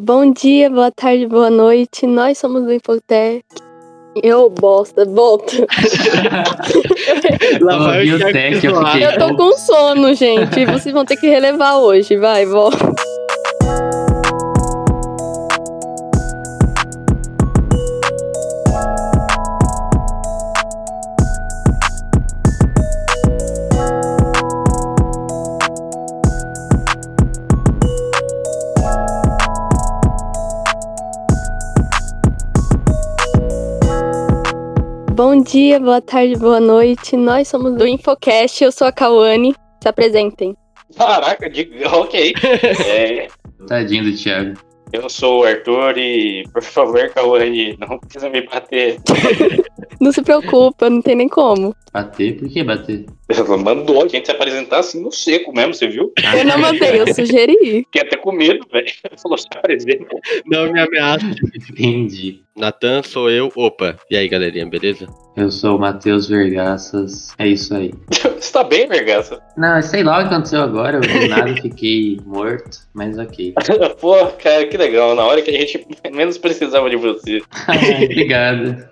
Bom dia, boa tarde, boa noite. Nós somos do Infotec. Eu, bosta, volta. Lá vai o Thiago eu. Eu tô com sono, gente. Vocês vão ter que relevar hoje. Vai, volta. Dia, boa tarde, boa noite. Nós somos do Infocast. Eu sou a Cauane. Se apresentem. Caraca, de... ok. É, Tadinho do Thiago. eu sou o Arthur e, por favor, Cauane, não precisa me bater. Não se preocupa, não tem nem como. Bater? Por que bater? Ela mandou a gente se apresentar assim no seco mesmo, você viu? Eu não mandei, eu sugeri. Fiquei até com medo, velho. Falou, se apresenta. Não me ameaça. Entendi. Natan, sou eu. Opa, e aí, galerinha, beleza? Eu sou o Matheus Vergaças. É isso aí. Você tá bem, vergaça? Não, sei lá o que aconteceu agora. Eu do nada fiquei morto, mas ok. Pô, cara, que legal. Na hora que a gente menos precisava de você. Obrigado.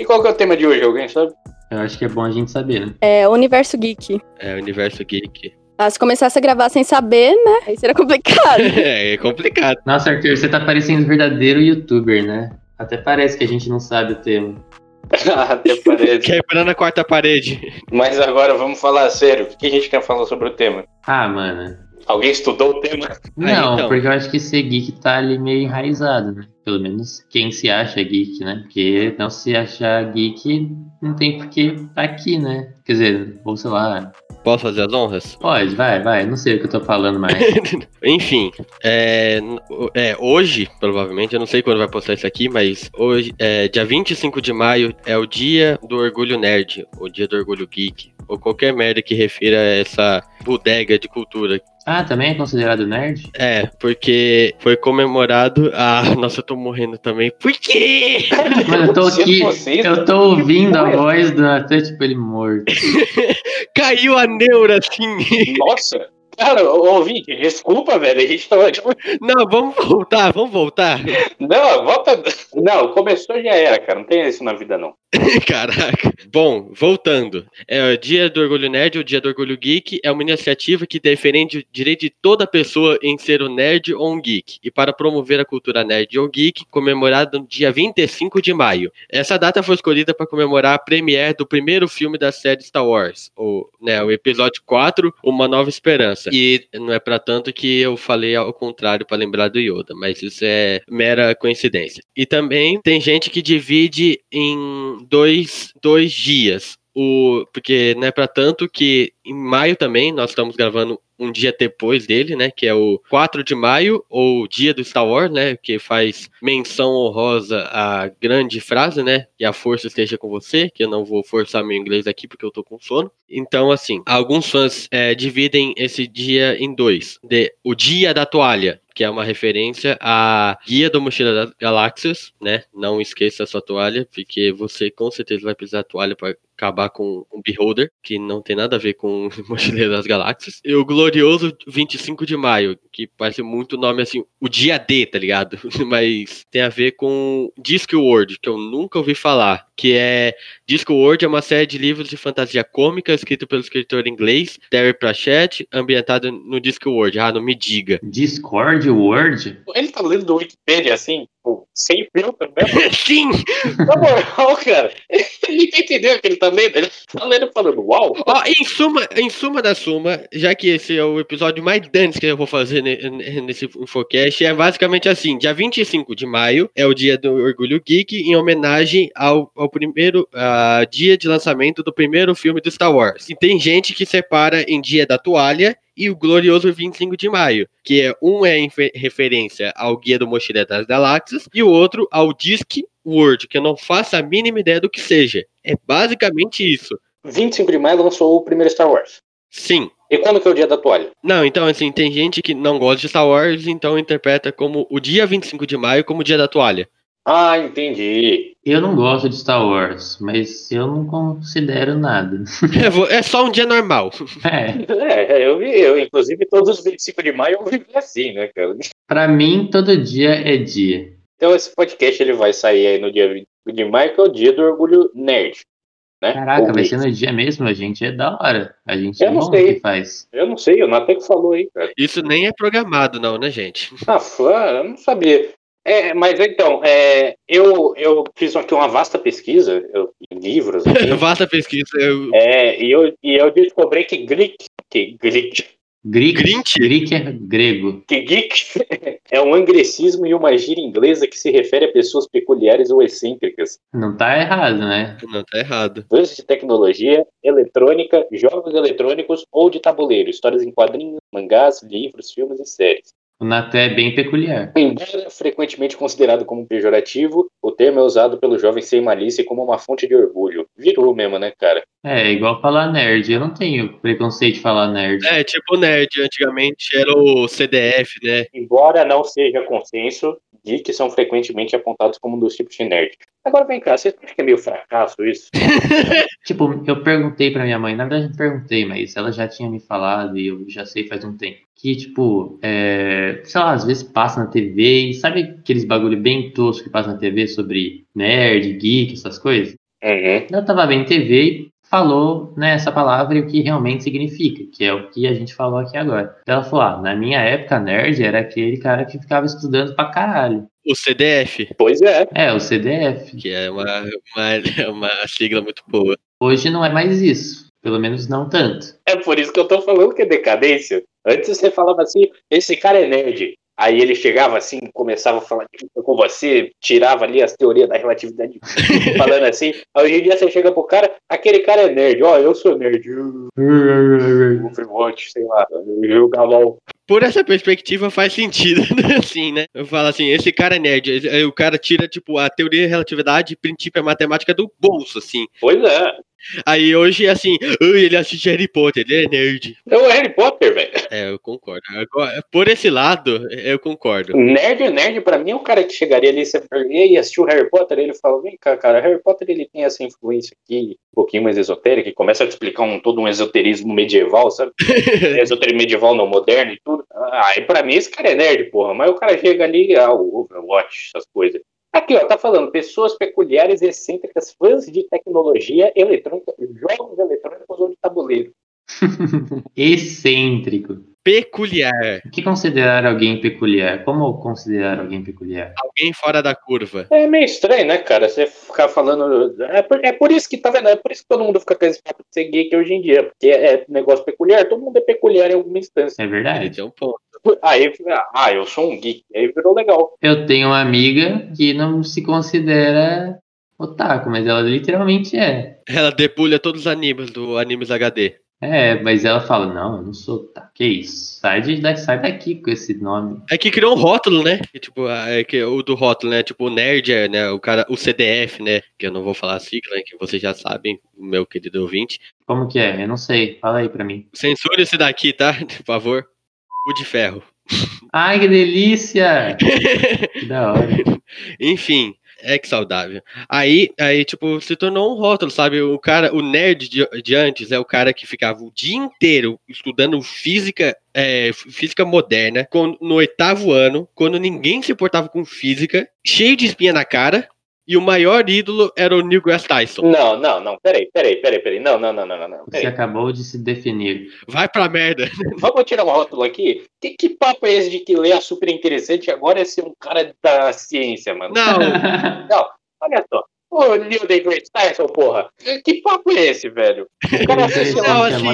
E qual que é o tema de hoje, alguém sabe? Eu acho que é bom a gente saber, né? É, Universo Geek. É, Universo Geek. Ah, se começasse a gravar sem saber, né? Aí seria complicado. É, é complicado. Nossa, Arthur, você tá parecendo verdadeiro youtuber, né? Até parece que a gente não sabe o tema. Até parece. Quebrando a quarta parede. Mas agora vamos falar sério. O que a gente quer falar sobre o tema? Ah, mano. Alguém estudou o tema? Não, então. porque eu acho que ser geek tá ali meio enraizado, né? Pelo menos quem se acha geek, né? Porque não se achar geek não tem por que tá aqui, né? Quer dizer, ou sei lá. Posso fazer as honras? Pode, vai, vai. Não sei o que eu tô falando mais. Enfim, é, é, hoje, provavelmente, eu não sei quando vai postar isso aqui, mas hoje, é, dia 25 de maio, é o dia do orgulho nerd, o dia do orgulho geek, ou qualquer merda que refira a essa bodega de cultura. Ah, também é considerado nerd? É, porque foi comemorado. Ah, nossa, eu tô morrendo também. Por quê? Mano, eu tô aqui, eu tô ouvindo a voz do Natan, tipo, ele morto. Caiu a neura assim. Nossa! Cara, Vic, desculpa, velho. A gente tava. tipo, Não, vamos voltar, vamos voltar. Não, volta. Não, começou já era, cara. Não tem isso na vida, não. Caraca. Bom, voltando. É o Dia do Orgulho Nerd, o Dia do Orgulho Geek, é uma iniciativa que defende o direito de toda pessoa em ser um nerd ou um geek. E para promover a cultura nerd ou geek, comemorada no dia 25 de maio. Essa data foi escolhida para comemorar a premiere do primeiro filme da série Star Wars, o, né, o episódio 4, Uma Nova Esperança. E não é para tanto que eu falei ao contrário para lembrar do Yoda, mas isso é mera coincidência. E também tem gente que divide em dois, dois dias. O, porque não é para tanto que em maio também nós estamos gravando um dia depois dele, né? Que é o 4 de maio, ou dia do Star Wars, né? Que faz menção honrosa à grande frase, né? Que a força esteja com você, que eu não vou forçar meu inglês aqui porque eu tô com sono. Então, assim, alguns fãs é, dividem esse dia em dois. De, o dia da toalha, que é uma referência à Guia do Mochila das Galáxias, né? Não esqueça a sua toalha, porque você com certeza vai precisar da toalha para acabar com um Beholder, que não tem nada a ver com Mochileiro das Galáxias. E o glorioso 25 de maio, que parece muito nome assim, o dia D, tá ligado? Mas tem a ver com Discworld, que eu nunca ouvi falar, que é Discworld é uma série de livros de fantasia cômica escrito pelo escritor inglês Terry Pratchett, ambientado no Discworld. Ah, não me diga. Discord Word? Ele tá lendo do Wikipedia assim, tipo, sem filtro mesmo. Sim! Na moral, cara. Ele entendeu que ele tá lendo. Ele tá lendo falando, uau. Ó, em suma, em suma da suma, já que esse é o episódio mais dantes que eu vou fazer ne- ne- nesse Infocast, é basicamente assim: dia 25 de maio é o dia do Orgulho Geek, em homenagem ao, ao primeiro dia de lançamento do primeiro filme do Star Wars. E tem gente que separa em dia da toalha. E o glorioso 25 de maio, que é um é em fe- referência ao Guia do Mochileiro das Galáxias e o outro ao Disc World, que eu não faço a mínima ideia do que seja. É basicamente isso. 25 de maio lançou o primeiro Star Wars. Sim, E quando que é o dia da toalha? Não, então assim, tem gente que não gosta de Star Wars, então interpreta como o dia 25 de maio como o dia da toalha. Ah, entendi. Eu não gosto de Star Wars, mas eu não considero nada. É, é só um dia normal. É, É, eu vi, eu, inclusive, todos os 25 de maio eu vivi assim, né, cara? pra mim, todo dia é dia. Então esse podcast ele vai sair aí no dia 25 de maio, que é o dia do orgulho nerd. Né? Caraca, Ou vai ser no dia mesmo, a gente é da hora. A gente Eu é não bom sei. que faz. Eu não sei, o Natan que falou aí, cara. Isso nem é programado, não, né, gente? Ah, fã, eu não sabia. É, mas então, é, eu, eu fiz aqui uma vasta pesquisa, eu, em livros, aqui, Vasta pesquisa. Eu... é, e, eu, e eu descobri que Greek, que Greek, Greek, Grinch? Greek é grego. que geek é um angrecismo e uma gíria inglesa que se refere a pessoas peculiares ou excêntricas. Não tá errado, né? Não, tá errado. Fãs de tecnologia, eletrônica, jogos eletrônicos ou de tabuleiro, histórias em quadrinhos, mangás, livros, filmes e séries. O Natan é bem peculiar. Embora frequentemente considerado como pejorativo, o termo é usado pelo jovem sem malícia como uma fonte de orgulho. Virou mesmo, né, cara? É, igual falar nerd. Eu não tenho preconceito de falar nerd. É, tipo nerd, antigamente era o CDF, né? Embora não seja consenso, geeks são frequentemente apontados como um dos tipos de nerd. Agora vem cá, vocês acham que é meio fracasso isso? Tipo, eu perguntei pra minha mãe, na verdade não perguntei, mas ela já tinha me falado e eu já sei faz um tempo. Que, tipo, é, sei lá, às vezes passa na TV e sabe aqueles bagulho bem tosco que passa na TV sobre nerd, geek, essas coisas? Uhum. Ela tava vendo TV e falou né, essa palavra e o que realmente significa, que é o que a gente falou aqui agora. Ela falou, ah, na minha época, nerd era aquele cara que ficava estudando pra caralho. O CDF, Pois é. É, o CDF. que é uma, uma, uma sigla muito boa. Hoje não é mais isso. Pelo menos não tanto. É por isso que eu tô falando que é decadência. Antes você falava assim, esse cara é nerd. Aí ele chegava assim, começava a falar com você, tirava ali as teorias da relatividade, falando assim. Hoje em dia você chega pro cara, aquele cara é nerd, ó, eu sou nerd. Overwatch, sei lá, jogar LOL. Por essa perspectiva faz sentido, assim, né? Eu falo assim, esse cara é nerd. O cara tira, tipo, a teoria da relatividade, princípio a matemática do bolso, assim. Pois é. Aí hoje, assim, "Ai, ele assiste Harry Potter, ele é nerd. É o Harry Potter, velho. É, eu concordo. Agora, por esse lado, eu concordo. Nerd, nerd, pra mim é o cara que chegaria ali e aí, assistiu Harry Potter? Ele fala, vem cá, cara, Harry Potter ele tem essa influência aqui, um pouquinho mais esotérica, e começa a te explicar um, todo um esoterismo medieval, sabe? Esoterismo medieval não moderno e tudo. Ah, e pra mim esse cara é nerd, porra. Mas o cara chega ali, ah, o Overwatch, essas coisas. Aqui, ó, tá falando, pessoas peculiares, excêntricas, fãs de tecnologia eletrônica, jogos eletrônicos ou de tabuleiro. Excêntrico. Peculiar. O que considerar alguém peculiar? Como considerar alguém peculiar? Alguém fora da curva. É meio estranho, né, cara? Você ficar falando. É por, é por isso que, tá vendo? É por isso que todo mundo fica com esse papo de ser geek hoje em dia. Porque é negócio peculiar, todo mundo é peculiar em alguma instância. É verdade. tem um ponto. Aí, ah, eu sou um geek. Aí virou legal. Eu tenho uma amiga que não se considera otaku, mas ela literalmente é. Ela debulha todos os animes do Animes HD. É, mas ela fala, não, eu não sou otaku. Que isso? Sai, de, sai daqui com esse nome. É que criou um rótulo, né? Que, tipo, é que o do rótulo, né? Tipo, o nerd é, né? O cara, o CDF, né? Que eu não vou falar a sigla, né, que vocês já sabem, meu querido ouvinte. Como que é? Eu não sei. Fala aí pra mim. Censure esse daqui, tá? Por favor. O de ferro. Ai, que delícia! Que da hora. Enfim, é que saudável. Aí, aí, tipo, se tornou um rótulo, sabe? O cara, o nerd de, de antes é o cara que ficava o dia inteiro estudando física, é, física moderna, no oitavo ano, quando ninguém se importava com física, cheio de espinha na cara, e o maior ídolo era o Neil deGrasse Tyson. Não, não, não. Peraí, peraí, peraí, peraí. Não, não, não, não, não, não. Você acabou de se definir. Vai pra merda. Vamos tirar uma rótula aqui? Que, que papo é esse de que ler é super interessante e agora é ser um cara da ciência, mano? Não, Não, olha só. Ô, Neil deGrasse Tyson, porra. Que papo é esse, velho? O cara assiste lá, assim,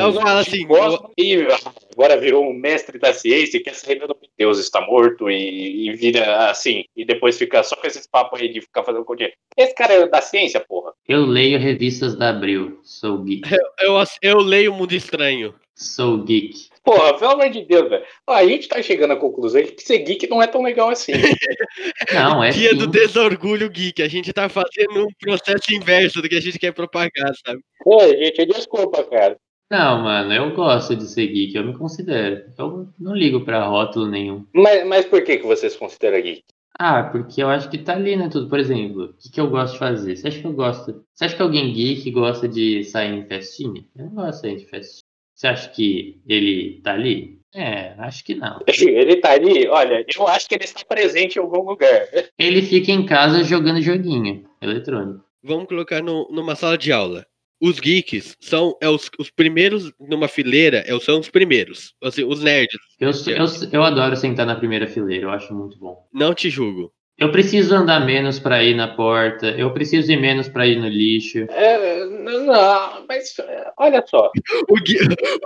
eu falo assim, gosta e agora virou um mestre da ciência e quer saber do que Deus está morto e, e vira assim. E depois fica só com esses papos aí de ficar fazendo continha. Esse cara é da ciência, porra. Eu leio revistas da Abril. Sou geek. eu, eu leio o Mundo Estranho. Sou geek. Porra, pelo amor de Deus, velho. A gente tá chegando à conclusão de que ser geek não é tão legal assim. Não, é Dia sim. do desorgulho geek. A gente tá fazendo um processo inverso do que a gente quer propagar, sabe? Pô, gente, desculpa, cara. Não, mano, eu gosto de ser geek, eu me considero. Eu não ligo pra rótulo nenhum. Mas, mas por que, que vocês consideram geek? Ah, porque eu acho que tá ali, né, tudo. Por exemplo, o que, que eu gosto de fazer? Você acha que eu gosto... Você acha que alguém geek gosta de sair em festinha? Eu não gosto de sair de festinha. Você acha que ele tá ali? É, acho que não. Ele tá ali, olha, eu acho que ele está presente em algum lugar. Ele fica em casa jogando joguinho eletrônico. Vamos colocar no- numa sala de aula. Os geeks são é os, os primeiros numa fileira, é, são os primeiros. Assim, os nerds. Eu, eu, eu adoro sentar na primeira fileira, eu acho muito bom. Não te julgo. Eu preciso andar menos pra ir na porta, eu preciso ir menos pra ir no lixo. É, não, não, mas olha só, O, Gui-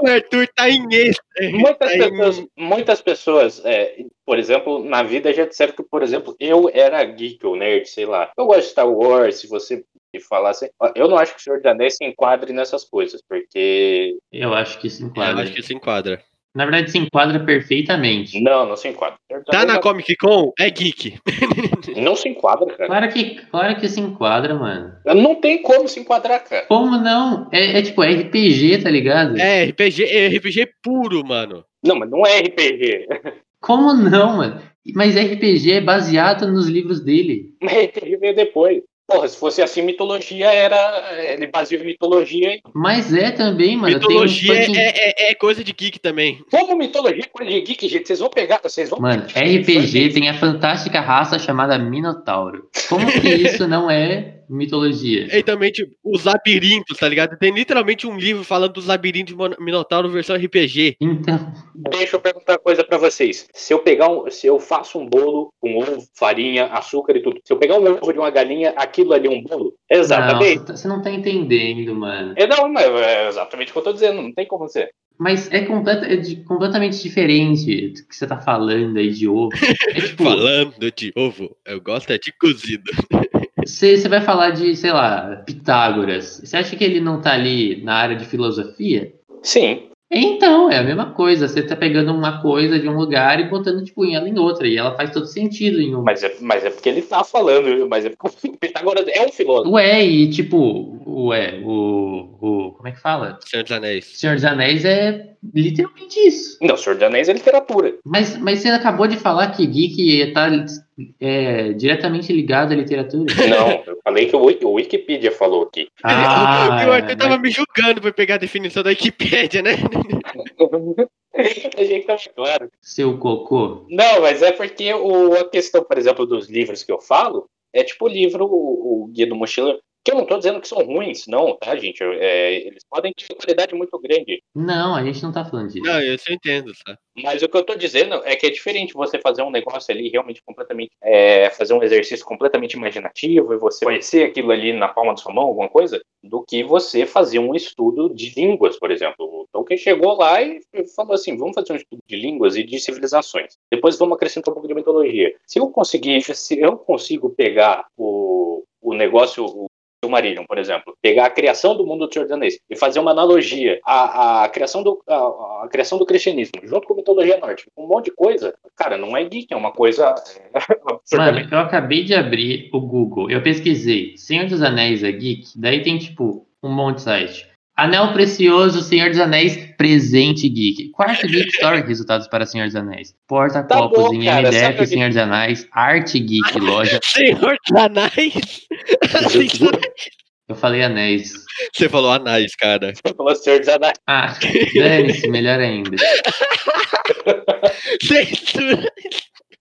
o Arthur tá em êxtase. muitas tá em- pessoas, muitas pessoas é, por exemplo, na vida já disseram que, por exemplo, eu era geek ou nerd, sei lá. Eu gosto de Star Wars, se você me falasse. Eu não acho que o Senhor dos Anéis se enquadre nessas coisas, porque. Eu acho que se Eu enquadra. acho que se enquadra. Na verdade, se enquadra perfeitamente. Não, não se enquadra. Tá na Comic Con? É geek. Não se enquadra, cara. Claro que, claro que se enquadra, mano. Não tem como se enquadrar, cara. Como não? É, é tipo é RPG, tá ligado? É RPG, é RPG puro, mano. Não, mas não é RPG. Como não, mano? Mas RPG é baseado nos livros dele. Mas RPG veio depois. Porra, se fosse assim, mitologia era. Ele baseou em mitologia. Mas é também, mano. Mitologia um fucking- é, é, é coisa de geek também. Como mitologia é coisa de geek, gente? Vocês vão pegar, vocês vão. Mano, RPG tem a fantástica raça chamada Minotauro. Como que isso não é mitologia? E também, tipo, os labirintos, tá ligado? Tem literalmente um livro falando dos labirintos de Minotauro versão RPG. Então, Deixa eu perguntar uma coisa pra vocês. Se eu pegar um, se eu faço um bolo com ovo, farinha, açúcar e tudo, se eu pegar um ovo de uma galinha, aquilo ali é um bolo? não, Exatamente. você tá- você não tá entendendo, mano. É, não, mas é exatamente o que eu tô dizendo, não tem como ser. Mas é, completa- é de- completamente diferente do que você tá falando aí de ovo. É tipo, Falando de ovo, eu gosto é de cozido. você, vai falar de, sei lá, Pitágoras. Você acha que ele não tá ali na área de filosofia? Sim. Então, é a mesma coisa. Você tá pegando uma coisa de um lugar e botando, tipo, em ela em outra. E ela faz todo sentido em um. Mas é, mas é porque ele tá falando, mas é porque o Pitágoras é um filósofo. Ué, e tipo, ué, o, o. Como é que fala? Senhor dos Anéis. Senhor dos Anéis é literalmente isso. Não, o Senhor dos Anéis é literatura. Mas, mas você acabou de falar que geek tá é, diretamente ligado à literatura. Não, eu falei que o, Wiki- o Wikipedia falou aqui. Ah, e o Arthur tava mas- me julgando por pegar a definição da Wikipédia, né? A gente tá claro. seu cocô. Não, mas é porque o, a questão, por exemplo, dos livros que eu falo, é tipo o livro, o, o Guia do Mochileiro, que eu não tô dizendo que são ruins, não, tá, gente? É, eles podem ter qualidade muito grande. Não, a gente não tá falando disso. Não, isso eu entendo, tá? Mas o que eu tô dizendo é que é diferente você fazer um negócio ali realmente completamente. é, fazer um exercício completamente imaginativo e você conhecer aquilo ali na palma da sua mão, alguma coisa, do que você fazer um estudo de línguas, por exemplo. O Tolkien chegou lá e falou assim: vamos fazer um estudo de línguas e de civilizações. Depois vamos acrescentar um pouco de mitologia. Se eu conseguir, se eu consigo pegar o, o negócio. Silmarillion, por exemplo, pegar a criação do mundo do Senhor dos Anéis e fazer uma analogia à, à criação do, à, à criação do cristianismo, junto com a mitologia nórdica, um monte de coisa, cara, não é geek, é uma coisa é. Mano, eu acabei de abrir o Google. Eu pesquisei Senhor dos Anéis é geek. Daí tem, tipo, um monte de site. Anel Precioso, Senhor dos Anéis, presente geek. Quarto Geek Story, resultados para Senhor dos Anéis. Porta-copos Tá em cara, MDF, que- Senhor dos Anéis. Arte Geek, loja. Senhor dos Anéis. Eu falei anéis. Você falou Anéis, cara. Você falou Senhor dos Anéis. Ah, dane-se, melhor ainda.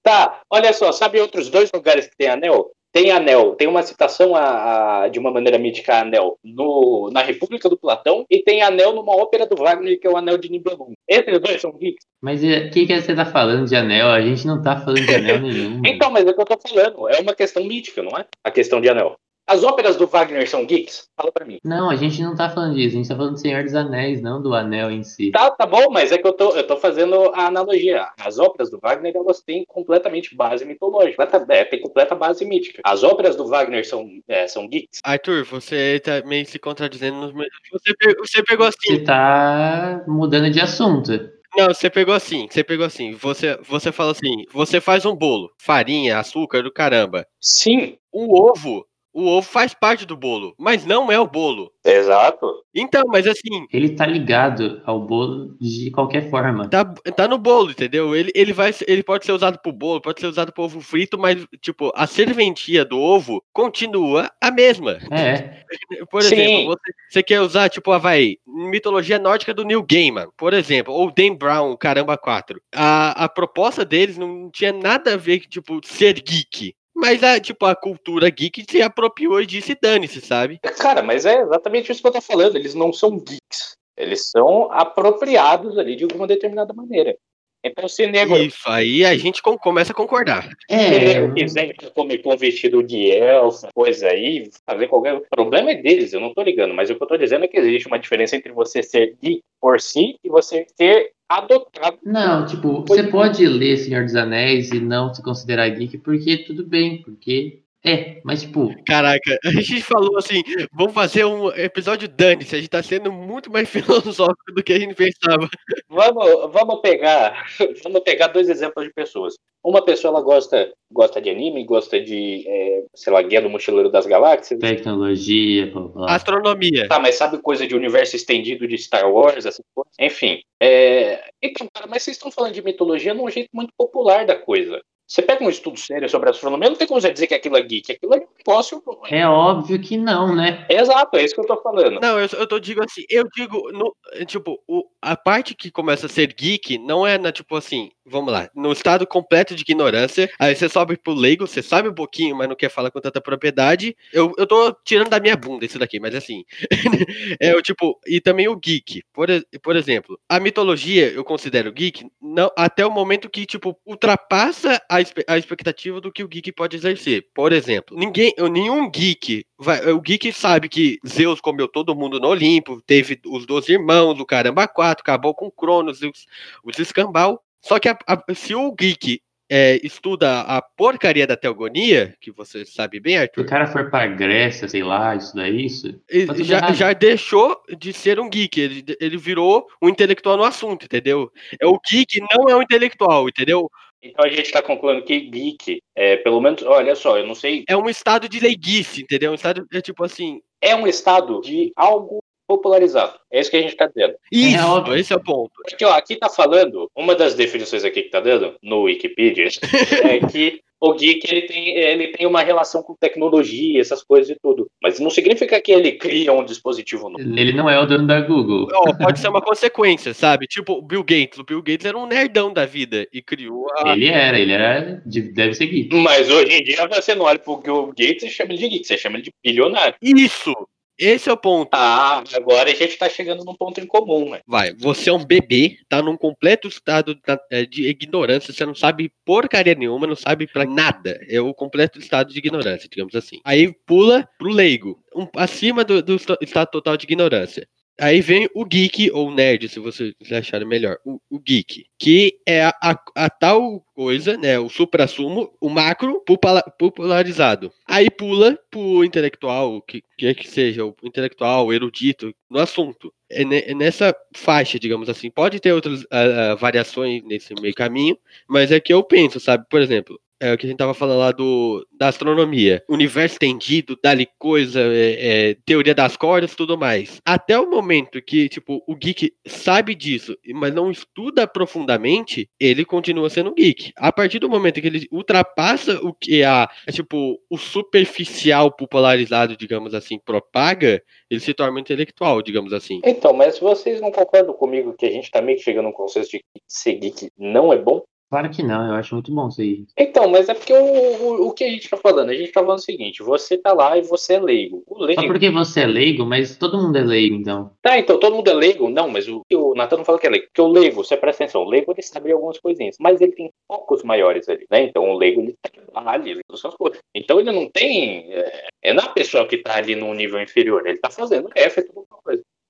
Tá, olha só, sabe outros dois lugares que tem anel? Tem anel, tem uma citação a, a- de uma maneira mítica a anel no, na República do Platão e tem anel numa ópera do Wagner, que é o Anel de Nibelung. Esses dois são geeks. Mas o que, que você tá falando de anel? A gente não tá falando de anel nenhum. Então, mas é o que eu tô falando, é uma questão mítica, não é? A questão de anel. As óperas do Wagner são geeks? Fala pra mim. Não, a gente não tá falando disso. A gente tá falando do Senhor dos Anéis, não do anel em si. Tá, tá bom, mas é que eu tô, eu tô fazendo a analogia. As óperas do Wagner, elas têm completamente base mitológica. É, tem completa base mítica. As óperas do Wagner são, é, são geeks? Arthur, você tá meio se contradizendo nos meus. Você, você pegou assim. Você tá mudando de assunto. Não, você pegou assim. Você pegou assim. Você, você fala assim. Você faz um bolo, farinha, açúcar do caramba. Sim. O ovo. O ovo faz parte do bolo, mas não é o bolo. Exato. Então, mas assim, Ele tá ligado ao bolo de qualquer forma. tá, tá no bolo, entendeu? Ele, ele, vai, ele pode ser usado pro bolo, pode ser usado pro ovo frito, mas, tipo, a serventia do ovo continua a mesma. É, Por Sim. exemplo, você, você quer usar, tipo, Havaí, mitologia nórdica do Neil Gaiman, por exemplo, ou Dan Brown, Caramba 4. A, a proposta deles não tinha nada a ver com, tipo, ser geek. Mas, a, tipo, a cultura geek se apropriou e disse dane-se, sabe? Cara, mas é exatamente isso que eu tô falando. Eles não são geeks. Eles são apropriados ali de alguma determinada maneira. Então, se nego, Isso, aí a gente com- começa a concordar. se é. nego quiser comer com vestido de elfa, coisa aí, fazer qualquer. O problema é deles, eu não tô ligando. Mas o que eu tô dizendo é que existe uma diferença entre você ser geek por si e você ser adotado. Não, tipo, você pode ler Senhor dos Anéis e não se considerar geek, porque tudo bem, porque é, mas tipo, Caraca, a gente falou assim, vamos fazer um episódio dane-se, a gente tá sendo muito mais filosófico do que a gente pensava. Vamos, vamos pegar, vamos pegar dois exemplos de pessoas. Uma pessoa ela gosta, gosta de anime, gosta de, é, sei lá, Guia do Mochileiro das Galáxias. tecnologia, blá, blá. Astronomia. Tá, mas sabe coisa de universo estendido de Star Wars, essas coisas? Enfim. é, Então, cara, mas vocês estão falando de mitologia num jeito muito popular da coisa. Você pega um estudo sério sobre astronomia, não tem como você dizer que aquilo é geek. Aquilo é um negócio. É óbvio que não, né? Exato, é isso que eu tô falando. Não, eu, eu tô digo assim, eu digo, no, tipo, o, a parte que começa a ser geek não é na, tipo assim, vamos lá, no estado completo de ignorância, aí você sobe pro leigo, você sabe um pouquinho, mas não quer falar com tanta propriedade. Eu, eu tô tirando da minha bunda isso daqui, mas assim, é o tipo, e também o geek, por, por exemplo, a mitologia eu considero geek não, até o momento que, tipo, ultrapassa a, a expectativa do que o geek pode exercer. Por exemplo, ninguém, nenhum geek, vai, o geek sabe que Zeus comeu todo mundo no Olimpo, teve os 12 irmãos, o caramba 4, acabou com Cronos, os, os escambau. Só que a- a- se o geek é, estuda a porcaria da teogonia, que você sabe bem, Se o Arthur, cara for pra Grécia, sei lá, estudar isso, ele Tá já, já deixou de ser um geek, ele, ele virou um intelectual no assunto, entendeu? É o geek não é um intelectual, entendeu? Então a gente tá concluindo que geek, é, pelo menos, olha só, eu não sei, É um estado de leiguice, entendeu? Um estado é tipo assim. é um estado de algo popularizado. É isso que a gente tá dizendo. Isso, óbvio. esse é o ponto. Porque, ó, aqui tá falando, uma das definições aqui que tá dando, no Wikipedia, é que o geek ele tem, ele tem uma relação com tecnologia, essas coisas e tudo. Mas não significa que ele cria um dispositivo novo. ele não é o dono da Google. Ó, pode ser uma consequência, sabe? Tipo, o Bill Gates. O Bill Gates era um nerdão da vida e criou a. Ele era, ele era, de- deve ser geek. Mas hoje em dia você não olha pro Bill Gates e chama ele de geek, você chama ele de bilionário. Isso! Esse é o ponto. Ah, agora a gente tá chegando num ponto em comum, né? Vai, você é um bebê, tá num completo estado é, de ignorância, você não sabe porcaria nenhuma, não sabe pra nada. É o completo estado de ignorância, digamos assim. Aí pula pro leigo, um- acima do, do esta- estado total de ignorância. Aí vem o geek, ou nerd, se vocês acharem melhor, o, o geek, que é a, a- a tal coisa, né, o supra-sumo, o macro popula- popularizado. Aí pula pro intelectual, que quer que seja, o intelectual, o erudito, no assunto. É é nessa faixa, digamos assim. Pode ter outras ah, ah, variações nesse meio caminho, mas é que eu penso, sabe? Por exemplo, é o que a gente tava falando lá do, da astronomia. Universo estendido, dali coisa, é, é, teoria das cordas tudo mais. Até o momento que, tipo, o geek sabe disso, mas não estuda profundamente, ele continua sendo geek. A partir do momento que ele ultrapassa o que a, é, tipo, o superficial popularizado, digamos assim, propaga, ele se torna um intelectual, digamos assim. Então, mas vocês não concordam comigo que a gente tá meio que chegando num consenso de que ser geek não é bom? Claro que não, eu acho muito bom isso aí. Então, mas é porque o, o, o que a gente tá falando? A gente tá falando o seguinte: você tá lá e você é leigo. O leigo. Só porque você é leigo, mas todo mundo é leigo, então. Tá, então todo mundo é leigo? Não, mas o, o Natan não fala que é leigo. Porque o leigo, você presta atenção, o leigo ele sabe algumas coisinhas, mas ele tem focos maiores ali, né? Então o leigo ele trabalha, ele faz suas coisas. Então ele não tem. É, é na pessoa que tá ali num nível inferior, ele tá fazendo F, é tudo.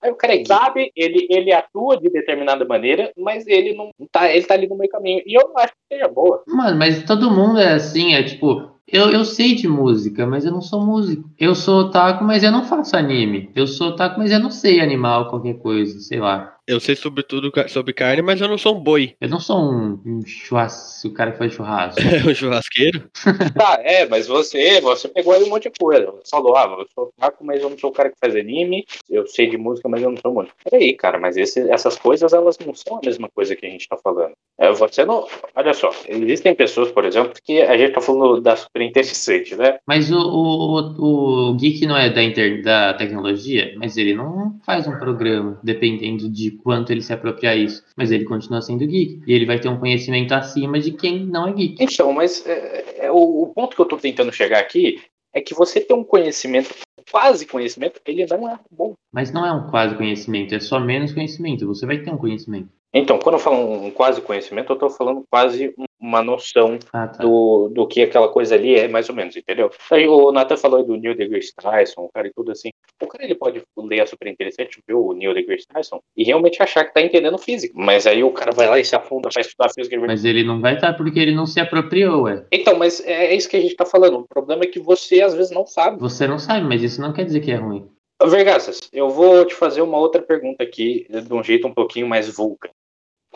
Aí o cara é sabe, ele, ele atua de determinada maneira, mas ele não tá, ele tá ali no meio caminho. E eu não acho que seja boa. Mano, mas todo mundo é assim, é tipo, eu, eu sei de música, mas eu não sou músico. Eu sou otaku, mas eu não faço anime. Eu sou otaku, mas eu não sei animal, qualquer coisa, sei lá. Eu sei sobretudo ca- sobre carne, mas eu não sou um boi. Eu não sou um, um churrasco, o cara que faz churrasco. É um churrasqueiro. Tá, é, mas você, você pegou aí um monte de coisa. Você falou, ah, eu sou taco, mas eu não sou o cara que faz anime. Eu sei de música, mas eu não sou músico. Peraí, cara, mas esse- essas coisas, elas não são a mesma coisa que a gente tá falando. É, você não. Olha só, existem pessoas, por exemplo, que a gente tá falando da super interessante, né? Mas o, o, o, o geek não é da, inter, da tecnologia, mas ele não faz um programa dependendo de quanto ele se apropriar isso. Mas ele continua sendo geek. E ele vai ter um conhecimento acima de quem não é geek. Então, mas é, é, o, o ponto que eu tô tentando chegar aqui é que você ter um conhecimento, quase conhecimento, ele não é bom. Mas não é um quase conhecimento, é só menos conhecimento. Você vai ter um conhecimento. Então, quando eu falo um quase conhecimento, eu tô falando quase um- uma noção Ah, tá. do, do que aquela coisa ali é, mais ou menos, entendeu? Aí o Nathan falou aí do Neil deGrasse Tyson, o cara e tudo assim. O cara ele pode ler a super interessante, ver o Neil deGrasse Tyson e realmente achar que tá entendendo física. Mas aí o cara vai lá e se afunda pra estudar física. Mas ele não vai estar porque ele não se apropriou, ué. Então, mas é, é isso que a gente tá falando. O problema é que você às vezes não sabe. Você não sabe, mas isso não quer dizer que é ruim. Vergaças, eu vou te fazer uma outra pergunta aqui, de um jeito um pouquinho mais vulca.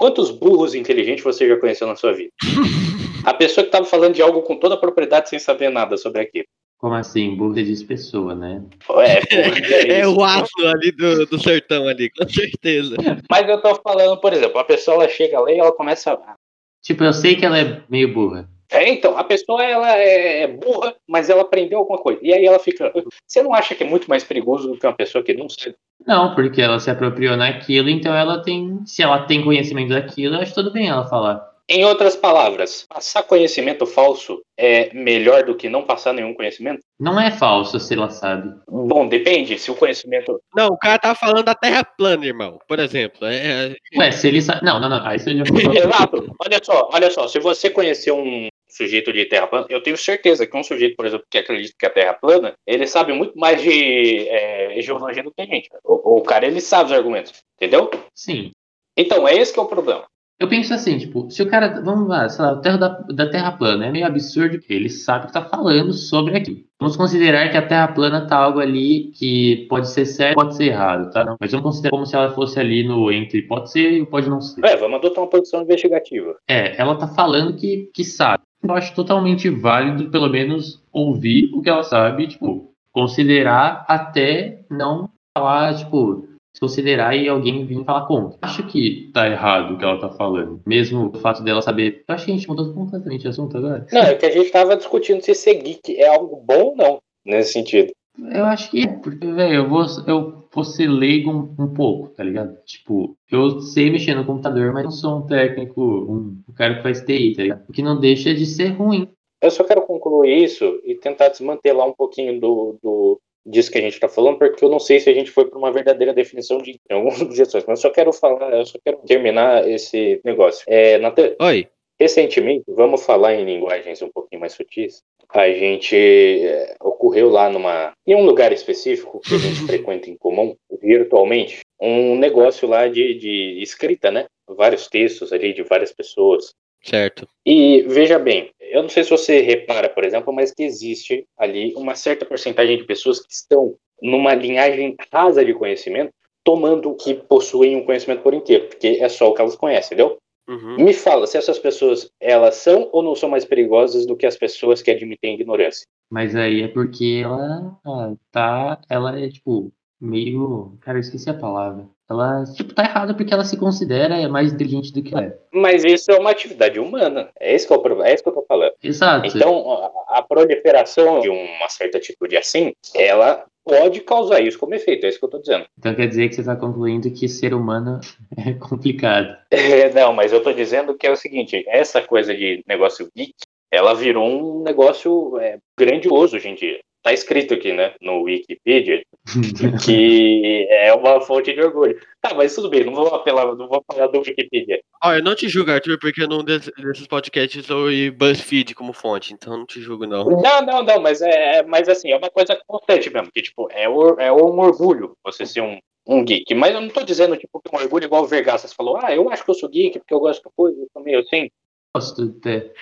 Quantos burros inteligentes você já conheceu na sua vida? A pessoa que estava falando de algo com toda a propriedade sem saber nada sobre aquilo. Como assim? Burro diz pessoa, né? É, é É o aço ali do, do sertão ali, com certeza. Mas eu tô falando, por exemplo, a pessoa ela chega lá e ela começa. a- Tipo, eu sei que ela é meio burra. É, então, a pessoa ela é burra, mas ela aprendeu alguma coisa. E aí ela fica. Você não acha que é muito mais perigoso do que uma pessoa que não sabe? Não, porque ela se apropriou naquilo, então ela tem. Se ela tem conhecimento daquilo, eu acho tudo bem ela falar. Em outras palavras, passar conhecimento falso é melhor do que não passar nenhum conhecimento? Não é falso se ela sabe. Bom, depende. Se o conhecimento. Não, o cara tá falando da Terra plana, irmão. Por exemplo. É, é- Ué, se ele sabe. Não, não, não. Aí você já Exato. Olha só, olha só. Se você conhecer um sujeito de terra plana, eu tenho certeza que um sujeito, por exemplo, que acredita que a terra é plana, ele sabe muito mais de é, geologia do que a gente. O, o cara, ele sabe os argumentos. Entendeu? Sim. Então, é esse que é o problema. Eu penso assim, tipo, se o cara, vamos lá, sei lá, o terra da, da Terra plana é meio absurdo ele sabe que tá falando sobre aquilo. Vamos considerar que a Terra plana tá algo ali que pode ser certo, pode ser errado, tá? Mas vamos considerar como se ela fosse ali no entre pode ser e pode não ser. É, vamos adotar uma posição investigativa. É, ela tá falando que, que sabe. Eu acho totalmente válido, pelo menos, ouvir o que ela sabe, tipo, considerar até não falar, tipo, se considerar e alguém vir falar contra. Acho que tá errado o que ela tá falando. Mesmo o fato dela saber. Eu acho que a gente mudou completamente de assunto agora. Não, é que a gente tava discutindo se ser geek é algo bom ou não, nesse sentido. Eu acho que é, porque, velho, eu vou, eu vou ser leigo um, um pouco, tá ligado? Tipo, eu sei mexer no computador, mas não sou um técnico, um, um cara que faz TI, tá ligado? O que não deixa de ser ruim. Eu só quero concluir isso e tentar desmantelar um pouquinho do, do disso que a gente está falando, porque eu não sei se a gente foi para uma verdadeira definição de algumas objeções, mas eu só quero falar, eu só quero terminar esse negócio. É, Natan, Oi. recentemente, vamos falar em linguagens um pouquinho mais sutis. A gente é, ocorreu lá numa em um lugar específico que a gente frequenta em comum, virtualmente, um negócio lá de, de escrita, né? Vários textos ali de várias pessoas. Certo. E veja bem, eu não sei se você repara, por exemplo, mas que existe ali uma certa porcentagem de pessoas que estão numa linhagem rasa de conhecimento, tomando o que possuem um conhecimento por inteiro, porque é só o que elas conhecem, entendeu? Uhum. Me fala se essas pessoas, elas são ou não são mais perigosas do que as pessoas que admitem ignorância? Mas aí é porque ela ah, tá. Ela é, tipo, meio. Cara, eu esqueci a palavra. Ela, tipo, tá errada porque ela se considera mais inteligente do que ela é. Mas isso é uma atividade humana, é esse que é problema, é isso que eu tô falando. Exato. Então, a, a proliferação de uma certa atitude assim, ela pode causar isso como efeito, é isso que eu tô dizendo. Então quer dizer que você tá concluindo que ser humano é complicado. É, não, mas eu tô dizendo que é o seguinte, essa coisa de negócio geek, ela virou um negócio é, grandioso hoje em dia. Tá escrito aqui, né, no Wikipedia, que é uma fonte de orgulho. Tá, mas tudo bem, não vou apelar, não vou falar do Wikipedia. Ó, eu não te julgo, Arthur, porque num des- desses podcasts eu usei BuzzFeed como fonte, então não te julgo, não. Não, não, não, mas é, é- mas assim, é uma coisa constante mesmo, que tipo, é, or- é um orgulho você ser um, um geek. Mas eu não tô dizendo, tipo, que é um orgulho igual o Vergaças falou, ah, eu acho que eu sou geek porque eu gosto da coisa, eu sou meio assim.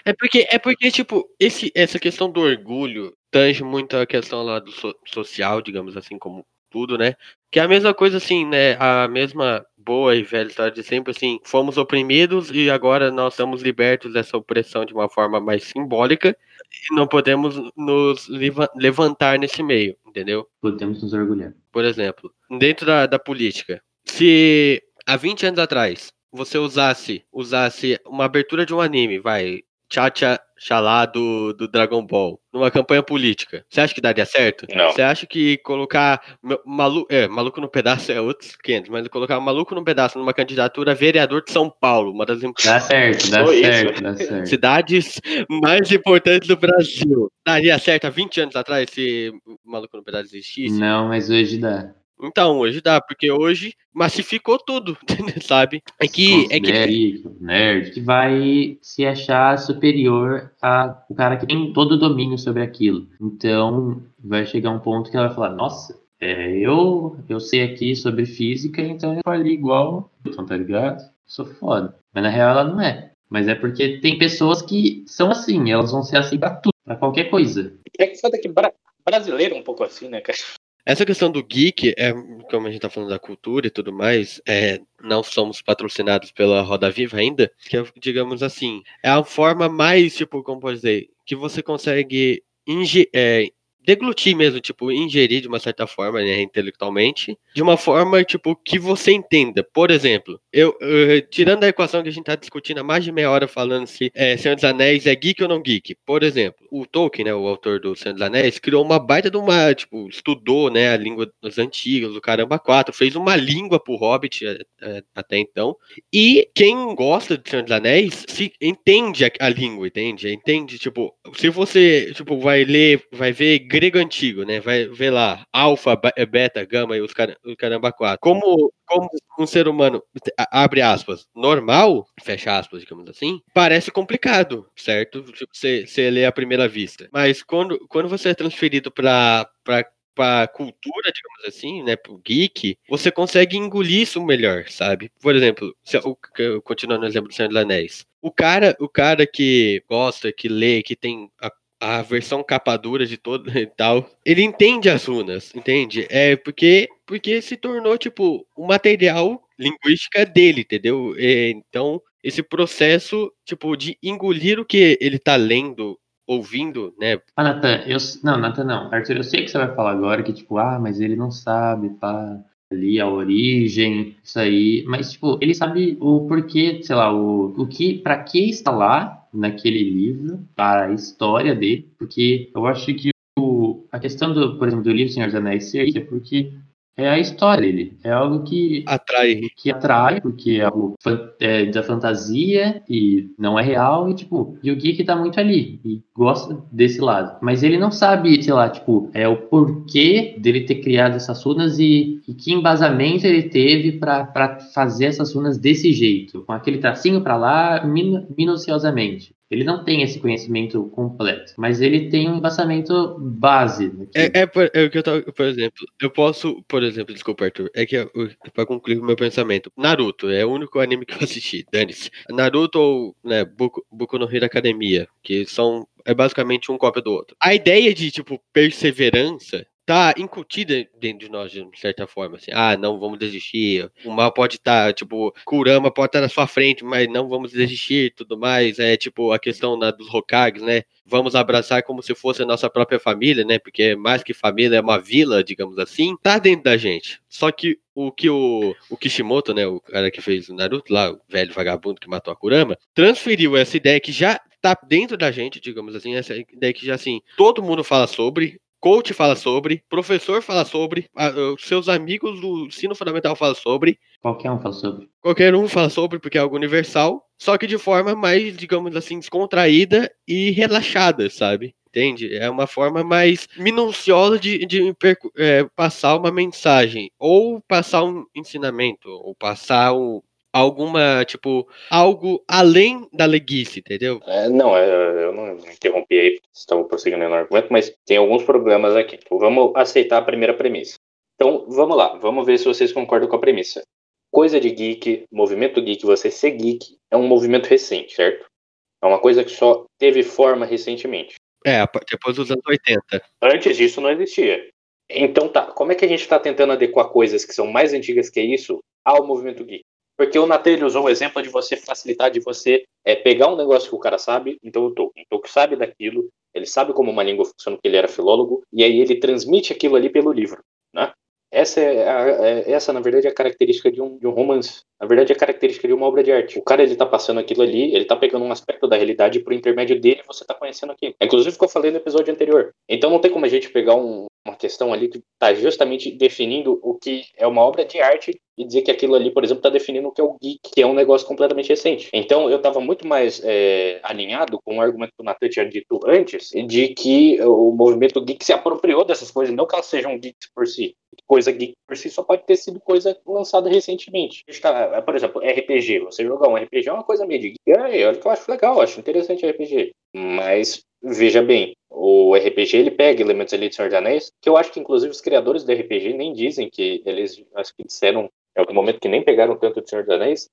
É porque, é porque tipo, esse, essa questão do orgulho tange muito a questão lá do so- social, digamos assim, como tudo, né? Que é a mesma coisa, assim, né? A mesma boa e velha história de sempre, assim, fomos oprimidos e agora nós estamos libertos dessa opressão de uma forma mais simbólica e não podemos nos leva- levantar nesse meio, entendeu? Podemos nos orgulhar. Por exemplo, dentro da, da política, se há 20 anos atrás você usasse, usasse uma abertura de um anime, vai, Tcha Xalá do, do Dragon Ball, numa campanha política, você acha que daria certo? Não. Você acha que colocar ma- malu é, maluco no pedaço é outros 500, mas colocar maluco no pedaço numa candidatura vereador de São Paulo, uma das Dá certo, dá certo, dá certo. cidades mais importantes do Brasil, daria certo há 20 anos atrás se maluco no pedaço existisse? Não, mas hoje dá. Então, hoje dá, porque hoje massificou tudo, sabe? É que, é que nerd que vai se achar superior a o cara que tem todo o domínio sobre aquilo. Então, vai chegar um ponto que ela vai falar: Nossa, é, eu, eu sei aqui sobre física, então eu falei igual. Então, tá ligado? Sou foda. Mas na real ela não é. Mas é porque tem pessoas que são assim, elas vão ser assim pra tudo, pra qualquer coisa. É que foda que bra- brasileiro é um pouco assim, né, cara? Essa questão do geek, é, como a gente tá falando da cultura e tudo mais, é, não somos patrocinados pela Roda Viva ainda, que é, digamos assim, é a forma mais, tipo, como pode dizer, que você consegue inge é, deglutir mesmo, tipo, ingerir de uma certa forma, né, intelectualmente, de uma forma, tipo, que você entenda. Por exemplo, eu, eu- tirando a equação que a gente tá discutindo há mais de meia hora falando se é, Senhor dos Anéis é geek ou não geek. Por exemplo, o Tolkien, né, o autor do Senhor dos Anéis, criou uma baita de uma, tipo, estudou, né, a língua dos antigos, o caramba quatro, fez uma língua pro Hobbit é, até então. E quem gosta de Senhor dos Anéis se entende a, a língua, entende? Entende, tipo, se você, tipo, vai ler, vai ver grego antigo, né? Vai ver lá, alfa, ba- beta, gama e os car- o caramba quatro. Como, como um ser humano, abre aspas, normal, fecha aspas, digamos assim, parece complicado, certo? Tipo, Você, você lê à primeira vista. Mas quando, quando você é transferido para para cultura, digamos assim, né, pro geek, você consegue engolir isso melhor, sabe? Por exemplo, se, o, eu- continuando no exemplo do Senhor dos Anéis, o cara, o cara que gosta, que lê, que tem a, a versão capa dura de todo e tal, ele entende as runas, entende? É porque porque se tornou tipo o material linguística dele, entendeu? É, então esse processo tipo de engolir o que ele tá lendo ouvindo, né? Ah, Nathan, eu. Não, Nathan não. Arthur, eu sei que você vai falar agora que, tipo, ah, mas ele não sabe, pá, ali a origem, isso aí. Mas, tipo, ele sabe o porquê, sei lá, o, o que, pra que está lá naquele livro, a história dele, porque eu acho que o, a questão do, por exemplo, do livro Senhor dos Anéis ser é porque é a história dele. É algo que Atrai. que atrai, porque é algo é da fantasia e não é real, e tipo, e o geek tá muito ali e gosta desse lado. Mas ele não sabe, sei lá, tipo, é o porquê dele ter criado essas runas e, e que embasamento ele teve pra fazer essas runas desse jeito, com aquele tracinho pra lá, minu- minuciosamente. Ele não tem esse conhecimento completo, mas ele tem um embasamento base. naquilo. É, é, por- é o que eu tava, por exemplo, eu posso, por exemplo, desculpa, Arthur, é que eu- pra concluir o meu pensamento, Naruto é o único anime que eu assisti, dane-se. Naruto ou, né, Boku, Boku no Hero Academia, que são, é basicamente um cópia do outro. A ideia de, tipo, perseverança tá incutida dentro de nós, de certa forma, assim, ah, não vamos desistir, o mal pode estar, tipo, Kurama pode estar na sua frente, mas não vamos desistir e tudo mais, é, tipo, a questão da- dos Hokages, né, vamos abraçar como se fosse a nossa própria família, né? Porque mais que família é uma vila, digamos assim, tá dentro da gente. Só que o que o, o Kishimoto, né, o cara que fez o Naruto lá, o velho vagabundo que matou a Kurama, transferiu essa ideia que já tá dentro da gente, digamos assim, essa ideia que já assim, todo mundo fala sobre, coach fala sobre, professor fala sobre, seus amigos do ensino fundamental falam sobre, Qualquer um fala sobre. Qualquer um fala sobre porque é algo universal, só que de forma mais, digamos assim, descontraída e relaxada, sabe? Entende? É uma forma mais minuciosa de, de é, passar uma mensagem, ou passar um ensinamento, ou passar um, alguma, tipo, algo além da leguice, entendeu? É, não, é, eu não interrompi aí, estava prosseguindo no argumento, mas tem alguns problemas aqui. Então, vamos aceitar a primeira premissa. Então, vamos lá, vamos ver se vocês concordam com a premissa. Coisa de geek, movimento geek, você ser geek, é um movimento recente, certo? É uma coisa que só teve forma recentemente. É, depois dos anos 80. Antes disso não existia. Então tá, como é que a gente está tentando adequar coisas que são mais antigas que isso ao movimento geek. Porque o Natan ele usou o exemplo de você facilitar, de você é, pegar um negócio que o cara sabe, então o Tolkien. O Tolkien sabe daquilo, ele sabe como uma língua funciona, porque ele era filólogo, e aí ele transmite aquilo ali pelo livro, né? Essa, é, a, é, essa, na verdade, é a característica de um, de um romance. Na verdade, é a característica de uma obra de arte. O cara, ele tá passando aquilo ali, ele tá pegando um aspecto da realidade e por intermédio dele você tá conhecendo aquilo. Inclusive, o que eu falei no episódio anterior. Então, não tem como a gente pegar um, uma questão ali que está justamente definindo o que é uma obra de arte e dizer que aquilo ali, por exemplo, está definindo o que é o geek, que é um negócio completamente recente. Então, eu estava muito mais é, alinhado com o argumento que o Nathan tinha dito antes, de que o movimento geek se apropriou dessas coisas, não que elas sejam geeks por si. Coisa geek por si só pode ter sido coisa lançada recentemente. Por exemplo, RPG. Você jogar um RPG é uma coisa meio de geek. olha que eu acho legal, acho interessante RPG. Mas veja bem, o RPG ele pega elementos ali de Senhor dos Anéis, que eu acho que inclusive os criadores do RPG nem dizem que eles, acho que disseram em algum momento que nem pegaram tanto de Senhor dos Anéis,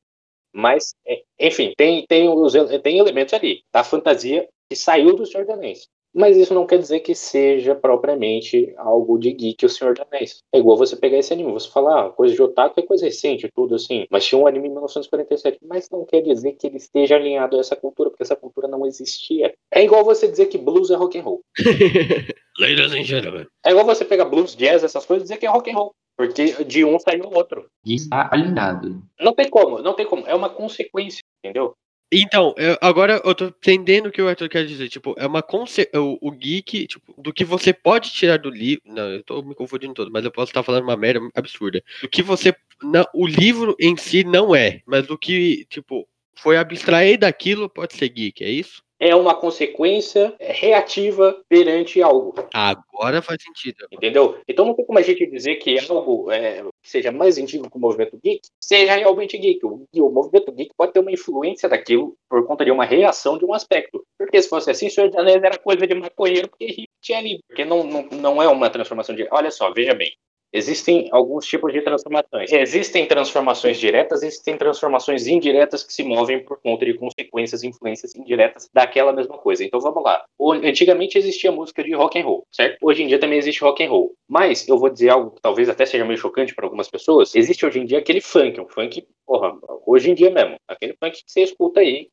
mas, é, enfim, tem, tem, os, tem elementos ali da fantasia que saiu do Senhor dos Anéis. Mas isso não quer dizer que seja propriamente algo de geek o Senhor dos Anéis. É igual você pegar esse anime, você falar, ah, coisa de otaku é coisa recente, tudo assim. Mas tinha um anime em 1947, mas não quer dizer que ele esteja alinhado a essa cultura, porque essa cultura não existia. É igual você dizer que blues é rock and roll. Ladies and gentlemen. É igual você pegar blues, jazz, essas coisas e dizer que é rock and roll. Porque de um saiu o outro. Está alinhado. Não tem como, não tem como. É uma consequência, entendeu? Então, eu, agora eu tô entendendo o que o Arthur quer dizer. Tipo, é uma conce... o, o geek, tipo, do que você pode tirar do livro. Não, eu tô me confundindo todo, mas eu posso estar falando uma merda absurda. Do que você. Não, o livro em si não é, mas do que, tipo, foi abstrair daquilo pode ser geek, é isso? É uma consequência reativa perante algo. Agora faz sentido. Entendeu? Então não tem como a gente dizer que algo é, que seja mais antigo que o movimento geek seja realmente geek. O, o, movimento geek pode ter uma influência daquilo por conta de uma reação de um aspecto. Porque se fosse assim, o Senhor dos Anéis era coisa de maconheiro porque tinha ali. Porque não, não, não é uma transformação de. Olha só, veja bem. Existem alguns tipos de transformações. Existem transformações diretas, existem transformações indiretas que se movem por conta de consequências, influências indiretas daquela mesma coisa. Então vamos lá. Antigamente existia música de rock and roll, certo? Hoje em dia também existe rock and roll. Mas eu vou dizer algo que talvez até seja meio chocante para algumas pessoas. Existe hoje em dia aquele funk, um funk, porra, hoje em dia mesmo, aquele funk que você escuta aí,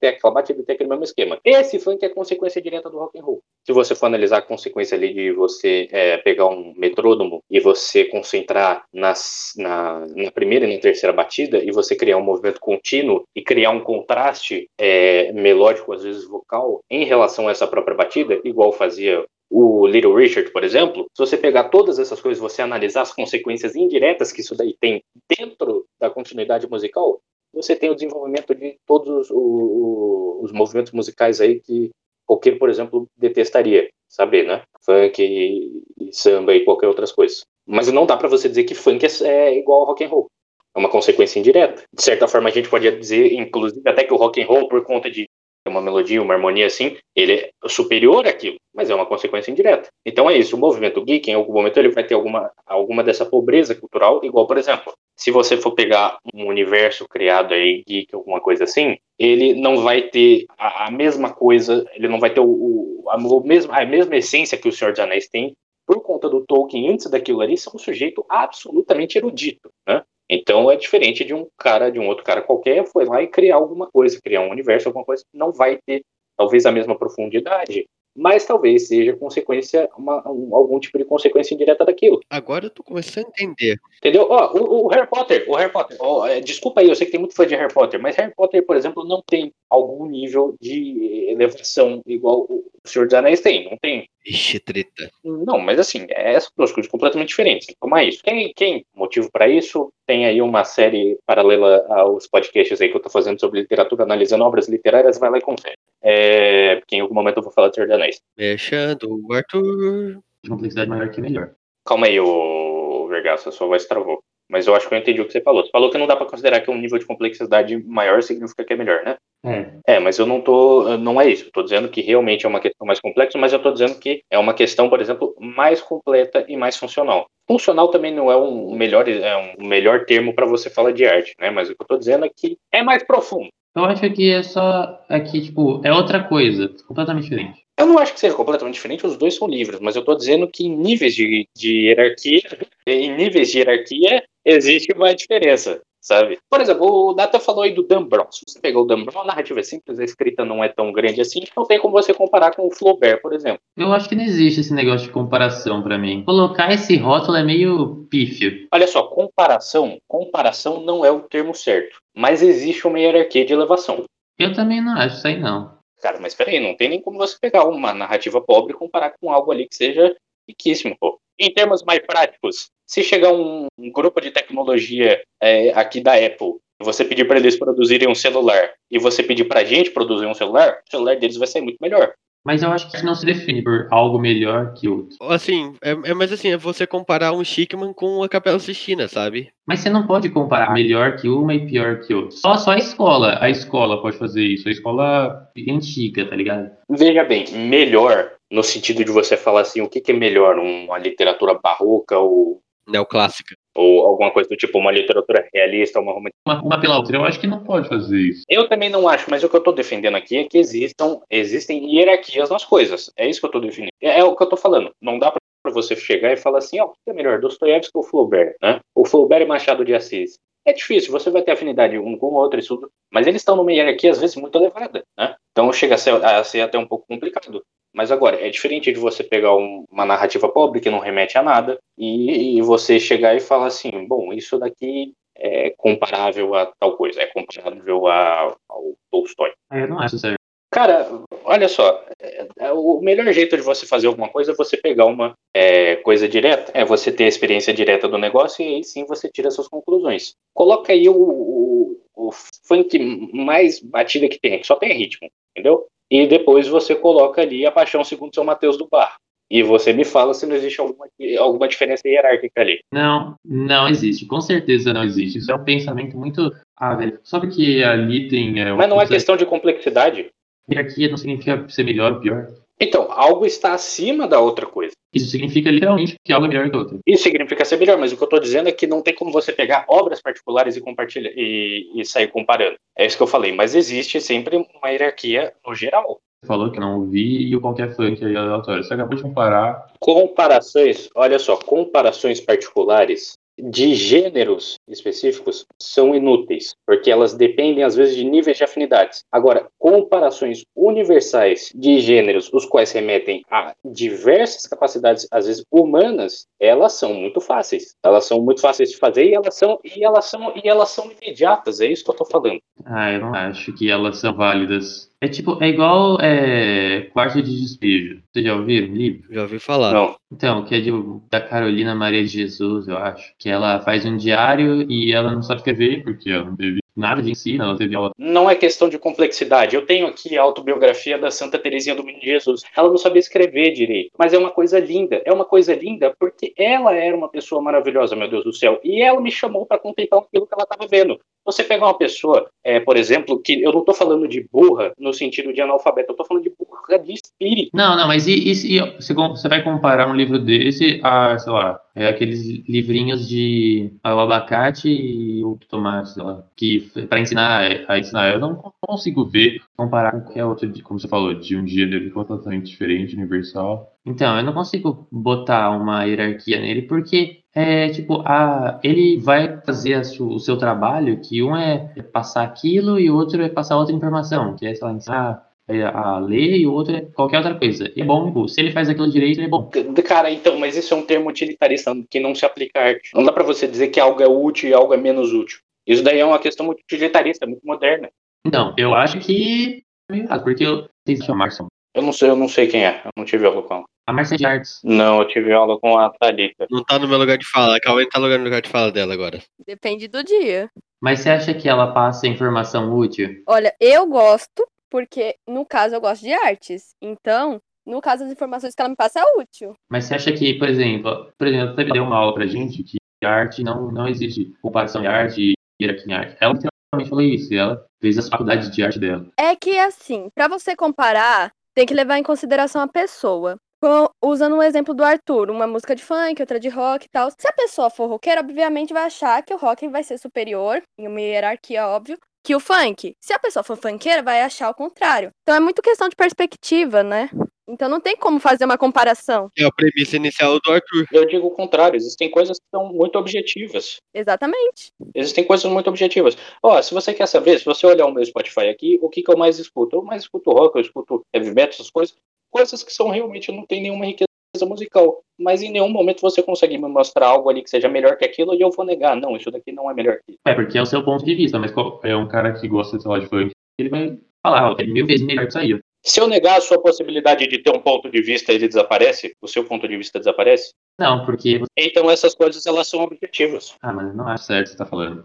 tem aquela batida, tem aquele mesmo esquema. Esse funk é consequência direta do rock and roll. Se você for analisar a consequência ali de você é, pegar um metrônomo e você concentrar nas, na, na, primeira e na terceira batida e você criar um movimento contínuo e criar um contraste é, melódico, às vezes vocal, em relação a essa própria batida, igual fazia o Little Richard, por exemplo, se você pegar todas essas coisas, você analisar as consequências indiretas que isso daí tem dentro da continuidade musical, você tem o desenvolvimento de todos os, os, os movimentos musicais aí que qualquer, por exemplo, detestaria saber, né? Funk e, e samba e qualquer outras coisas. Mas não dá para você dizer que funk é, é igual ao rock and roll. É uma consequência indireta. De certa forma, a gente pode dizer, inclusive, até que o rock and roll, por conta de uma melodia, uma harmonia assim, ele é superior àquilo, mas é uma consequência indireta. Então é isso, o movimento geek, em algum momento, ele vai ter alguma, alguma dessa pobreza cultural, igual, por exemplo, se você for pegar um universo criado aí, geek, alguma coisa assim, ele não vai ter a, a mesma coisa, ele não vai ter o, o, a, o mesmo, a mesma essência que o Senhor dos Anéis tem, por conta do Tolkien antes daquilo ali, ser um sujeito absolutamente erudito, né? Então é diferente de um cara, de um outro cara qualquer, foi lá e criar alguma coisa, criar um universo, alguma coisa não vai ter talvez a mesma profundidade, mas talvez seja consequência, uma, um, algum tipo de consequência indireta daquilo. Agora eu tô começando a entender. Entendeu? Ó, o, o Harry Potter, o Harry Potter, é, desculpa aí, eu sei que tem muito fã de Harry Potter, mas Harry Potter, por exemplo, não tem algum nível de elevação igual o Senhor dos Anéis tem, não tem. Ixi, treta. Não, mas assim, é, são duas coisas completamente diferentes. Como é isso? Quem, quem motivo para isso? Tem aí uma série paralela aos podcasts aí que eu tô fazendo sobre literatura, analisando obras literárias, vai lá e confere. É, porque em algum momento eu vou falar de Senhor dos Anéis. Deixando o Arthur. Complexidade maior que melhor. Calma aí, ô Vergaça, sua voz travou. Mas eu acho que eu entendi o que você falou. Você falou que não dá para considerar que um nível de complexidade maior significa que é melhor, né? É. é, mas eu não tô. Não é isso. Tô dizendo que realmente é uma questão mais complexa, mas eu tô dizendo que é uma questão, por exemplo, mais completa e mais funcional. Funcional também não é um melhor, é um melhor termo para você falar de arte, né? Mas o que eu tô dizendo é que é mais profundo. Eu acho que é só. Aqui, tipo, é outra coisa, completamente diferente. Eu não acho que seja completamente diferente, os dois são livres, mas eu tô dizendo que em níveis de, de hierarquia, em níveis de hierarquia, existe uma diferença, sabe? Por exemplo, o Data falou aí do Dan Brown. Se você pegar o Dan Brown, a narrativa é simples, a escrita não é tão grande assim, não tem como você comparar com o Flaubert, por exemplo. Eu acho que não existe esse negócio de comparação pra mim. Colocar esse rótulo é meio pífio. Olha só, comparação, comparação não é o termo certo, mas existe uma hierarquia de elevação. Eu também não acho isso aí, não. Cara, mas peraí, não tem nem como você pegar uma narrativa pobre e comparar com algo ali que seja riquíssimo, pô. Em termos mais práticos, se chegar um, um grupo de tecnologia é, aqui da Apple e você pedir para eles produzirem um celular e você pedir para a gente produzir um celular, o celular deles vai sair muito melhor. Mas eu acho que isso não se define por algo melhor que outro. Assim, é, é mas assim, é você comparar um Schickman com a Capela Sistina, sabe? Mas você não pode comparar melhor que uma e pior que outra. Só, só a escola. A escola pode fazer isso. A escola antiga, tá ligado? Veja bem, melhor no sentido de você falar assim, o que, que é melhor, uma literatura barroca ou, Neoclássica. ou alguma coisa do tipo uma literatura realista, uma romantic- Uma, uma pela outra. Eu acho que não pode fazer isso. Eu também não acho, mas o que eu estou defendendo aqui é que existam, existem hierarquias nas coisas. É isso que eu estou defendendo. É, é o que eu estou falando. Não dá para você chegar e falar assim, ó, o que é melhor, Dostoiévski ou Flaubert, né? O Flaubert e Machado de Assis. É difícil, você vai ter afinidade um com o outro tudo, mas eles estão numa hierarquia às vezes muito elevada, né? Então chega a ser, a ser até um pouco complicado. Mas agora, é diferente de você pegar um- uma narrativa pobre que não remete a nada e, e você chegar e falar assim, bom, isso daqui é comparável a tal coisa, é comparável a- ao Tolstói. Eu não acho certo. Cara, olha só, é- é o melhor jeito de você fazer alguma coisa é você pegar uma é, coisa direta, é você ter a experiência direta do negócio e aí sim você tira suas conclusões. Coloca aí o, o, o funk mais batida que tem, que só tem ritmo, entendeu? E depois você coloca ali a paixão segundo São Mateus do Bar. E você me fala se não existe alguma, alguma diferença hierárquica ali. Não, não existe. Com certeza não existe. Isso é um pensamento muito. Ah, velho. Só porque ali tem. É, Mas não é questão de complexidade. Hierarquia não significa ser melhor ou pior. Então, algo está acima da outra coisa. Isso significa literalmente que algo é melhor que outro. Isso significa ser melhor, mas o que eu estou dizendo é que não tem como você pegar obras particulares e compartilhar e, e sair comparando. É isso que eu falei, mas existe sempre uma hierarquia no geral. Você falou que não ouvi e o qualquer funk aí aleatório. Você acabou de comparar. Comparações, olha só, comparações particulares de gêneros específicos são inúteis, porque elas dependem às vezes de níveis de afinidades. Agora, comparações universais de gêneros, os quais remetem a diversas capacidades, às vezes humanas, elas são muito fáceis. Elas são muito fáceis de fazer e elas são e elas são e elas são imediatas. É isso que eu tô falando. Ah, eu não acho que elas são válidas. É tipo, é igual é, Quarto de Despejo. Vocês já ouviram o livro? Já ouvi falar. Não. Então, que é de, da Carolina Maria de Jesus, eu acho. Que ela faz um diário e ela não sabe escrever, porque ela não teve nada de ensino, ela teve aula. Não é questão de complexidade. Eu tenho aqui a autobiografia da Santa Teresinha do Menino Jesus. Ela não sabia escrever direito, mas é uma coisa linda. É uma coisa linda porque ela era uma pessoa maravilhosa, meu Deus do céu. E ela me chamou para contemplar aquilo que ela estava vendo. Você pegar uma pessoa, é, por exemplo, que eu não estou falando de burra no sentido de analfabeto, eu estou falando de burra de espírito. Não, não, mas e, e você, vai comparar um livro desse a, sei lá, é aqueles livrinhos de o abacate e o tomate, sei lá, que para ensinar a ensinar, eu não consigo ver comparar com qualquer outro, como você falou, de um gênero completamente diferente, universal. Então, eu não consigo botar uma hierarquia nele porque é tipo, a, ele vai fazer a su- o seu trabalho, que um é passar aquilo e o outro é passar outra informação, que é, sei lá, ensinar é, a ler e o outro é qualquer outra coisa. E é bom, tipo, se ele faz aquilo direito, ele é bom. Cara, então, mas isso é um termo utilitarista que não se aplica à arte. Não dá para você dizer que algo é útil e algo é menos útil. Isso daí é uma questão muito utilitarista, muito moderna. Então, eu acho que é porque eu é a Marcia. Eu não sei, eu não sei quem é. Eu não tive com ela. A Marcia de artes. Não, eu tive aula com a Thalita. Não tá no meu lugar de fala. A Cauê tá no lugar- no lugar de fala dela agora. Depende do dia. Mas você acha que ela passa informação útil? Olha, eu gosto, porque no caso eu gosto de artes. Então, no caso, as informações que ela me passa é útil. Mas você acha que, por exemplo, por exemplo, você deu uma aula pra gente que arte não, não existe comparação de arte e hierarquia em arte. Ela literalmente falou isso, e ela fez as faculdades de arte dela. É que assim, pra você comparar, tem que levar em consideração a pessoa. Com- Usando o exemplo do Arthur, uma música de funk, outra de rock e tal. Se a pessoa for roqueira, obviamente vai achar que o rock vai ser superior, em uma hierarquia, óbvio, que o funk. Se a pessoa for funkeira, vai achar o contrário. Então é muito questão de perspectiva, né? Então não tem como fazer uma comparação. É a premissa inicial do Arthur. Eu digo o contrário, existem coisas que são muito objetivas. Exatamente. Existem coisas muito objetivas. Ó, se você quer saber, se você olhar o meu Spotify aqui, o que, que eu mais escuto? Eu mais escuto rock, eu escuto heavy metal, essas coisas. Coisas que são realmente, não tem nenhuma riqueza musical. Mas em nenhum momento você consegue me mostrar algo ali que seja melhor que aquilo e eu vou negar. Não, isso daqui não é melhor que É, porque é o seu ponto de vista, mas qual- é um cara que gosta de de funk, ele vai falar, é mil vezes melhor que isso aí. Se eu negar a sua possibilidade de ter um ponto de vista, ele desaparece? O seu ponto de vista desaparece? Não, porque. Então essas coisas elas são objetivas. Ah, mas não acho certo o que você tá falando.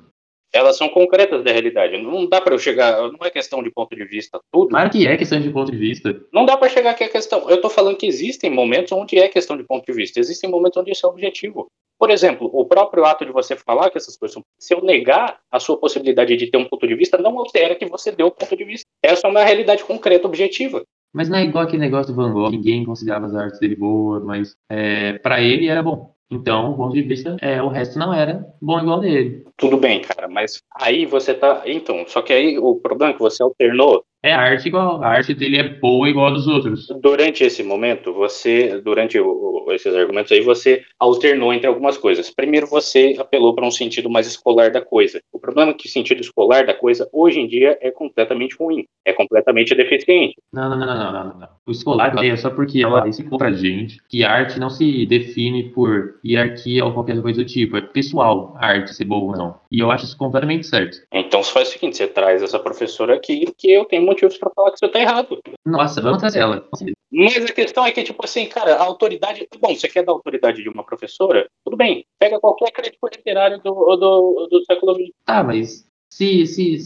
Elas são concretas da realidade. Não dá para eu chegar. Não é questão de ponto de vista tudo. Claro que é questão de ponto de vista. Não dá para chegar aqui a questão. Eu tô falando que existem momentos onde é questão de ponto de vista. Existem momentos onde isso é objetivo. Por exemplo, o próprio ato de você falar que essas coisas são. Se eu negar a sua possibilidade de ter um ponto de vista, não altera que você deu o ponto de vista. Essa é uma realidade concreta, objetiva. Mas não é igual aquele negócio do Van Gogh, ninguém considerava as artes dele boas, mas é, para ele era bom. Então, o ponto de vista, é, o resto não era bom igual dele. Tudo bem, cara, mas aí você tá. Então, só que aí o problema é que você alternou É arte igual, a arte dele é boa igual a dos outros. Durante esse momento, você, durante o- o- esses argumentos aí, você alternou entre algumas coisas. Primeiro, você apelou para um sentido mais escolar da coisa. O problema é que o sentido escolar da coisa, hoje em dia, é completamente ruim, é completamente deficiente. Não, não, não, não, não, não, não. O escolar é só porque ela explicou pra gente que arte não se define por hierarquia ou qualquer coisa do tipo. É pessoal a arte ser boa ou não. E eu acho isso completamente certo. Então, você faz o seguinte: você traz essa professora aqui, que eu tenho motivos para falar que você está errado. Nossa, vamos trazer ela. Mas a questão é que, tipo assim, cara, a autoridade. Bom, você quer dar autoridade de uma professora? Tudo bem, pega qualquer crítico literário do, do, do século XX. Tá, mas se, se,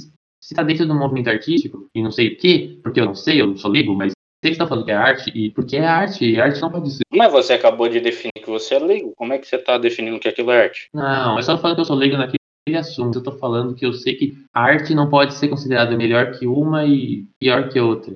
se tá dentro do movimento artístico, e não sei o quê, porque eu não sei, eu não sou leigo, mas você está falando que é arte, e porque é arte, e arte não pode ser. Mas você acabou de definir que você é leigo. Como é que você está definindo que aquilo é arte? Não, é só falando que eu sou leigo assunto. Eu tô falando que eu sei que a arte não pode ser considerada melhor que uma e pior que outra.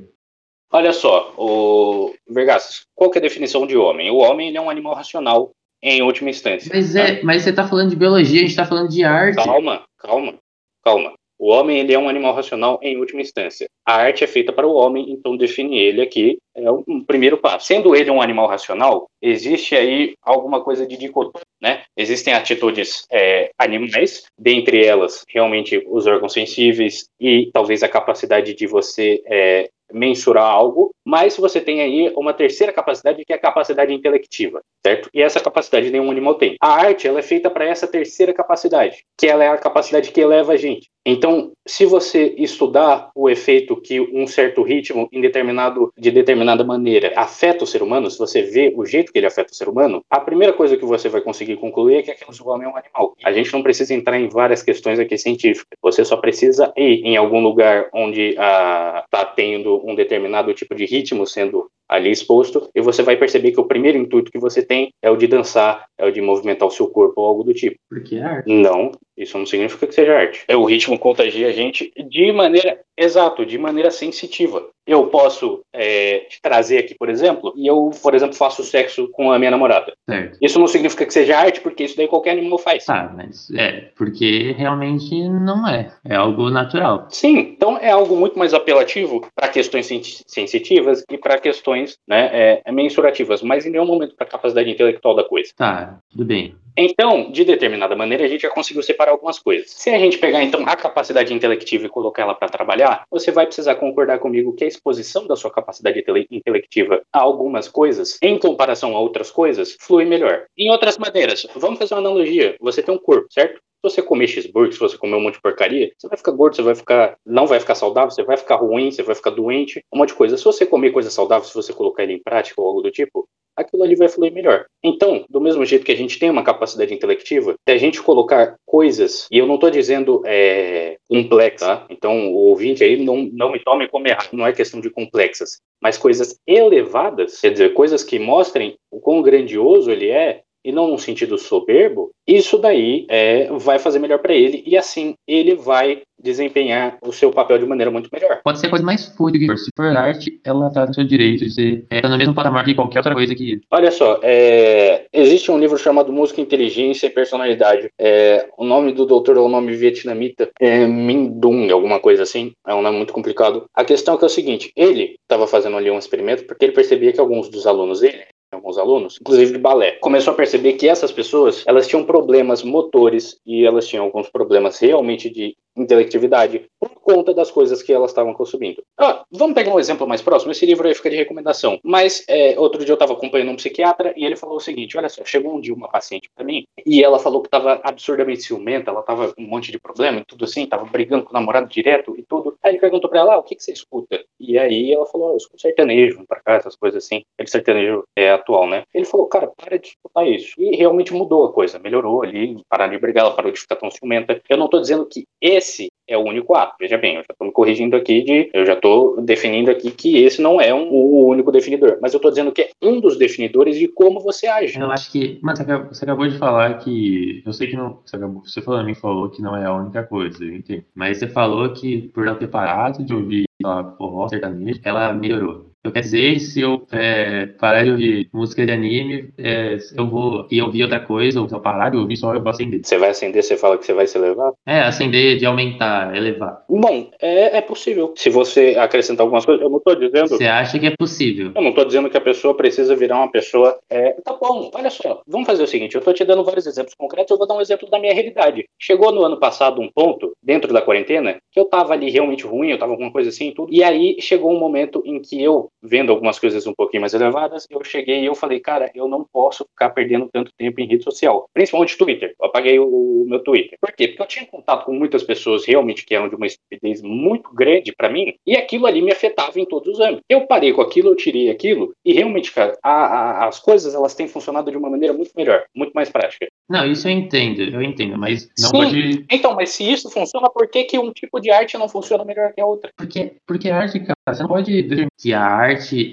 Olha só, o Vergassos, qual que é a definição de homem? O homem ele é um animal racional em última instância. Mas, é, mas você tá falando de biologia, a gente tá falando de arte. Calma, calma, calma. O homem ele é um animal racional em última instância. A arte é feita para o homem, então definir ele aqui é um primeiro passo. Sendo ele um animal racional, existe aí alguma coisa de dicotomia, né? Existem atitudes é, animais, dentre elas realmente os órgãos sensíveis e talvez a capacidade de você é, mensurar algo, mas você tem aí uma terceira capacidade que é a capacidade intelectiva, certo? E essa capacidade nenhum animal tem. A arte ela é feita para essa terceira capacidade, que ela é a capacidade que eleva a gente. Então, se você estudar o efeito que um certo ritmo em determinado de determinada maneira afeta o ser humano, se você vê o jeito que ele afeta o ser humano, a primeira coisa que você vai conseguir concluir é que aquele homem é um animal. A gente não precisa entrar em várias questões aqui científicas. Você só precisa ir em algum lugar onde está tendo um determinado tipo de ritmo sendo ali exposto, e você vai perceber que o primeiro intuito que você tem é o de dançar, é o de movimentar o seu corpo ou algo do tipo. Porque é arte. Não, isso não significa que seja arte. É o ritmo contagia a gente de maneira, exato, de maneira sensitiva. Eu posso é, te trazer aqui, por exemplo, e eu, por exemplo, faço sexo com a minha namorada. Certo. Isso não significa que seja arte, porque isso daí qualquer animal faz. Tá, mas é, porque realmente não é. É algo natural. Sim, então é algo muito mais apelativo para questões sen- sensitivas e para questões né, é, mensurativas, mas em nenhum momento para a capacidade intelectual da coisa. Tá, tudo bem. Então, de determinada maneira, a gente já conseguiu separar algumas coisas. Se a gente pegar, então, a capacidade intelectiva e colocar ela para trabalhar, você vai precisar concordar comigo que a exposição da sua capacidade intele- intelectiva a algumas coisas, em comparação a outras coisas, flui melhor. Em outras maneiras, vamos fazer uma analogia. Você tem um corpo, certo? Se você comer cheeseburger, se você comer um monte de porcaria, você vai ficar gordo, você vai ficar. Não vai ficar saudável, você vai ficar ruim, você vai ficar doente, um monte de coisa. Se você comer coisa saudável, se você colocar ele em prática ou algo do tipo, aquilo ali vai fluir melhor. Então, do mesmo jeito que a gente tem uma capacidade intelectiva, se a gente colocar coisas, e eu não estou dizendo é, complexas, tá? Então o ouvinte aí não, não me tome como errado, não é questão de complexas, mas coisas elevadas, quer dizer, coisas que mostrem o quão grandioso ele é, e não num sentido soberbo, isso daí é, vai fazer melhor para ele e assim ele vai desempenhar o seu papel de maneira muito melhor. Pode ser a coisa mais fútil Se for arte, ela tá no seu direito de ser é, tá no mesmo patamar que qualquer outra coisa que. Olha só, é, existe um livro chamado Música, Inteligência e Personalidade. É, o nome do doutor é o nome vietnamita é Dung, alguma coisa assim. É um nome muito complicado. A questão é que é o seguinte: ele estava fazendo ali um experimento porque ele percebia que alguns dos alunos dele alguns alunos, inclusive de balé, começou a perceber que essas pessoas, elas tinham problemas motores e elas tinham alguns problemas realmente de intelectividade por conta das coisas que elas estavam consumindo. Ah, vamos pegar um exemplo mais próximo. Esse livro aí fica de recomendação. Mas é, outro dia eu estava acompanhando um psiquiatra e ele falou o seguinte: olha só, chegou um dia uma paciente para mim e ela falou que estava absurdamente ciumenta, ela estava com um monte de problema e tudo assim, estava brigando com o namorado direto e tudo. Aí ele perguntou para ela: ah, o que, que você escuta? E aí ela falou: oh, eu escuto sertanejo, para cá, essas coisas assim. Ele sertanejo é atual, né? Ele falou: cara, para de escutar isso. E realmente mudou a coisa, melhorou ali, parar de brigar, ela parou de ficar tão ciumenta. Eu não estou dizendo que esse é o único ato. Veja bem, eu já estou me corrigindo aqui de. Eu já estou definindo aqui que esse não é um, o único definidor. Mas eu estou dizendo que é um dos definidores de como você age. Eu acho que. Mano, você acabou de falar que. Eu sei que não. Você, acabou, você falou, mim falou que não é a única coisa, eu entendo. Mas você falou que por ela ter parado de ouvir lá, forró, sertanejo, ela melhorou. Eu quero dizer, se eu é, parar de ouvir música de anime, é, eu vou e ouvir outra coisa, ou se eu parar de ouvir só, eu vou acender. Você vai acender, você fala que você vai se elevar? É, acender de aumentar, elevar. Bom, é, é possível. Se você acrescentar algumas coisas, eu não estou dizendo. Você acha que é possível? Eu não estou dizendo que a pessoa precisa virar uma pessoa. É, tá bom, olha só, vamos fazer o seguinte: eu estou te dando vários exemplos concretos, eu vou dar um exemplo da minha realidade. Chegou no ano passado um ponto, dentro da quarentena, que eu estava ali realmente ruim, eu estava com alguma coisa assim e tudo. E aí chegou um momento em que eu, vendo algumas coisas um pouquinho mais elevadas, eu cheguei e eu falei, cara, eu não posso ficar perdendo tanto tempo em rede social, principalmente Twitter. Eu apaguei o, o meu Twitter. Por quê? Porque eu tinha contato com muitas pessoas realmente que eram de uma estupidez muito grande para mim, e aquilo ali me afetava em todos os âmbitos. Eu parei com aquilo, eu tirei aquilo, e realmente, cara, a, a, as coisas elas têm funcionado de uma maneira muito melhor, muito mais prática. Não, isso eu entendo, eu entendo, mas não Sim. pode. Então, mas se isso funciona, por que, que um tipo de arte não funciona melhor que a outra? Porque, porque a arte, cara, você não pode que a arte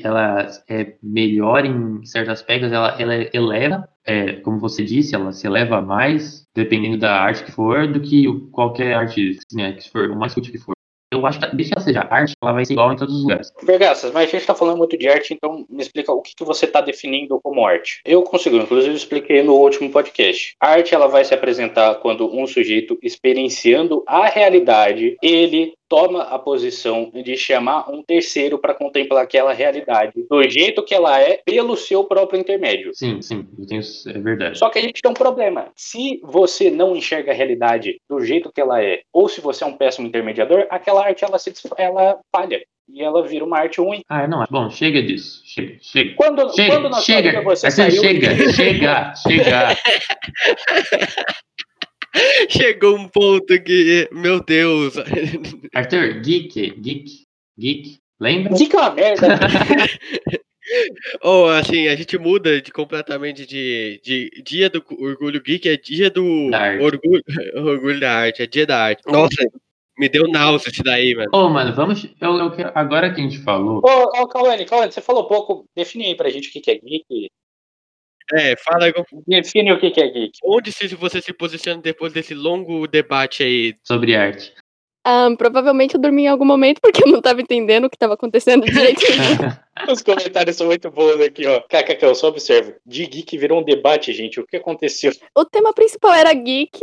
ela é melhor em certos aspectos, ela, ela eleva, é, como você disse, ela se eleva mais, dependendo da arte que for, do que qualquer arte né, que for, o mais que for. Eu acho que, desde que ela seja arte, ela vai ser igual em todos os lugares. Vergaças, mas a gente tá falando muito de arte, então me explica o que, que você tá definindo como arte. Eu consigo, inclusive expliquei no último podcast. A arte ela vai se apresentar quando um sujeito experienciando a realidade, ele toma a posição de chamar um terceiro para contemplar aquela realidade do jeito que ela é pelo seu próprio intermédio. Sim, sim, tenho, é verdade. Só que a gente tem um problema. Se você não enxerga a realidade do jeito que ela é, ou se você é um péssimo intermediador, aquela arte ela se ela falha e ela vira uma arte ruim. Ah, não, bom, chega disso. Chega, chega. Quando, Chega, quando na sua chega, vida você Arthur, saiu chega, chega, chega. Chegou um ponto que, meu Deus. Arthur, geek, geek, geek, lembra? Dica uma merda. Ou assim, a gente muda de, completamente de, de dia do orgulho geek, é dia do orgulho, orgulho da arte, é dia da arte. Nossa, me deu náusea esse daí, mano. Ô, mano, vamos. Eu, eu agora que a gente falou. Ô, ô Cauane, Cauane, você falou pouco. Define aí pra gente o que que é geek. É, fala aí Define o que que é geek. onde você se posiciona depois desse longo debate aí. sobre arte. Ah, provavelmente eu dormi em algum momento porque eu não tava entendendo o que tava acontecendo direito. Os comentários são muito bons aqui, ó. KKK, eu só observo. De geek virou um debate, gente. O que aconteceu? o tema principal era geek.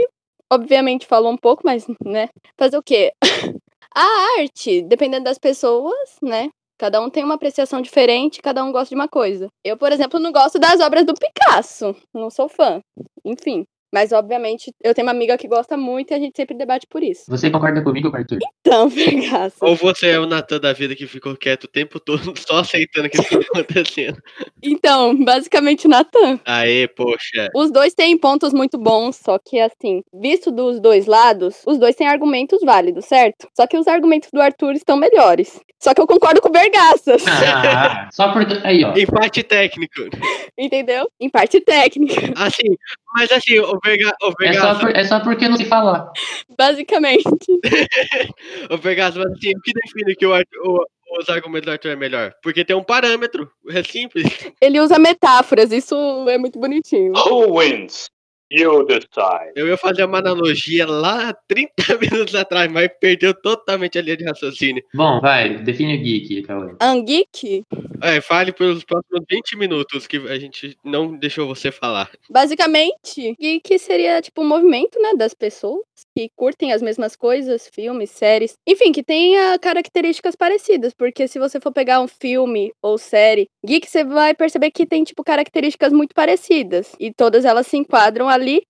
Obviamente falou um pouco, mas, né? Fazer o quê? A arte, dependendo das pessoas, né? Cada um tem uma apreciação diferente, cada um gosta de uma coisa. Eu, por exemplo, não gosto das obras do Picasso. Não sou fã. Enfim. Mas, obviamente, eu tenho uma amiga que gosta muito e a gente sempre debate por isso. Você concorda comigo, Arthur? Então, Picasso. Ou você é o Natan da vida que ficou quieto o tempo todo, só aceitando que isso tá acontecendo. Então, basicamente, Natan. Aê, poxa. Os dois têm pontos muito bons, só que assim, visto dos dois lados, os dois têm argumentos válidos, certo? Só que os argumentos do Arthur estão melhores. Só que eu concordo com o Bergaças, Ah, só porque. Aí, ó. Empate técnico. entendeu? Em parte técnica, Assim, mas assim, o Verga, o É só, por- é só porque eu não sei falar. basicamente. o mas assim, o que define que o, o, os argumentos do Arthur é melhor? Porque tem um parâmetro. É simples. Ele usa metáforas, isso é muito bonitinho. Who wins? You decide. Eu ia fazer uma analogia lá 30 minutos atrás, mas perdeu totalmente a linha de raciocínio. Bom, vai, define o geek, Cauê. Angeek, É, fale pelos próximos 20 minutos que a gente não deixou você falar. basicamente, geek seria tipo um movimento, né, das pessoas que curtem as mesmas coisas, filmes, séries, enfim, que tenha características parecidas, porque se você for pegar um filme ou série geek, você vai perceber que tem tipo características muito parecidas e todas elas se enquadram ali.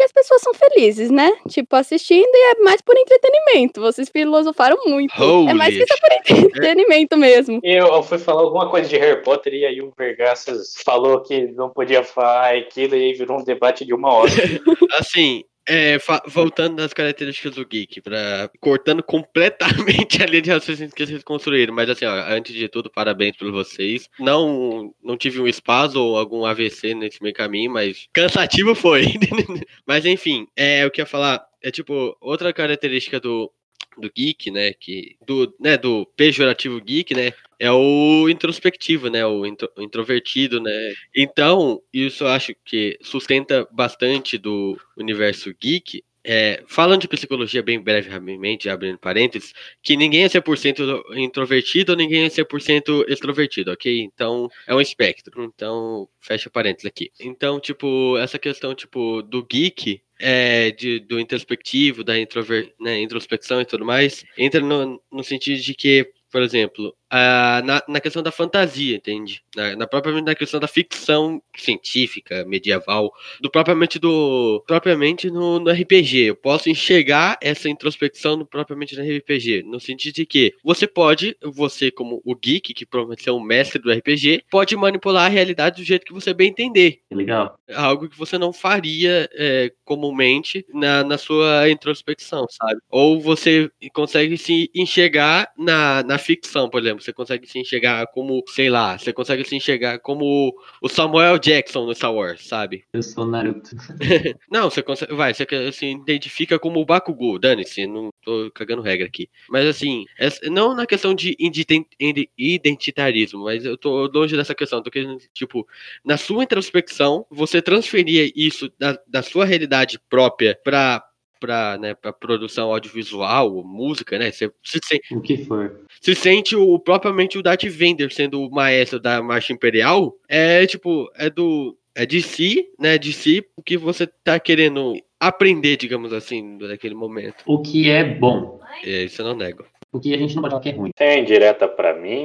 E as pessoas são felizes, né? Tipo, assistindo e é mais por entretenimento. Vocês filosofaram muito. é mais que Holy só por entretenimento mesmo. Eu, eu fui falar alguma coisa de Harry Potter e aí o Vergaças falou que não podia falar aquilo e aí virou um debate de uma hora. Assim, é, voltando nas características do geek, pra, cortando completamente a linha de raciocínio que vocês construíram. Mas assim, ó, antes de tudo, parabéns por vocês. Não, não tive um espasmo ou algum AVC nesse meio caminho, mas cansativo foi. mas enfim, é, eu ia falar é tipo, outra característica do, do geek, né, que do, né, do pejorativo geek, né, é o introspectivo, né, o intro- introvertido, né. Então, isso eu acho que sustenta bastante do universo geek. É, falando de psicologia bem brevemente, abrindo parênteses, que ninguém é 100% introvertido, ninguém é 100% extrovertido, ok? Então, é um espectro. Então, fecha parênteses aqui. Então, tipo, essa questão, tipo, do geek, é, de, do introspectivo, da introver, né, introspecção e tudo mais, entra no, no sentido de que, por exemplo, a, na, na questão da fantasia, entende? Na, na própria na questão da ficção científica, medieval, do propriamente do propriamente no, no RPG. Eu posso enxergar essa introspecção no, propriamente no RPG, no sentido de que você pode, você como o geek, que provavelmente é o mestre do RPG, pode manipular a realidade do jeito que você bem entender legal. algo que você não faria é, comumente na, na sua introspecção, sabe? Ou você consegue se enxergar na, na ficção, por exemplo. Você consegue se enxergar como, sei lá, você consegue se enxergar como o Samuel Jackson no Star Wars, sabe? Eu sou Naruto. Não, você consegue. Vai, você se identifica como o Bakugou, dane-se, não tô cagando regra aqui. Mas assim, não na questão de ident- ide- identitarismo, mas eu tô longe dessa questão. Tô querendo, tipo, na sua introspecção, você transferia isso da, da sua realidade própria pra. Pra, né, pra produção audiovisual, música, né? Você se, sen- O que for. se sente o propriamente o Darth Vader sendo o maestro da Marcha Imperial, é tipo, é do é de si, né, de si, o que você tá querendo aprender, digamos assim, naquele momento. O que é bom. É, isso eu não nego. O que a gente não pode falar que é ruim. Tem direta pra mim.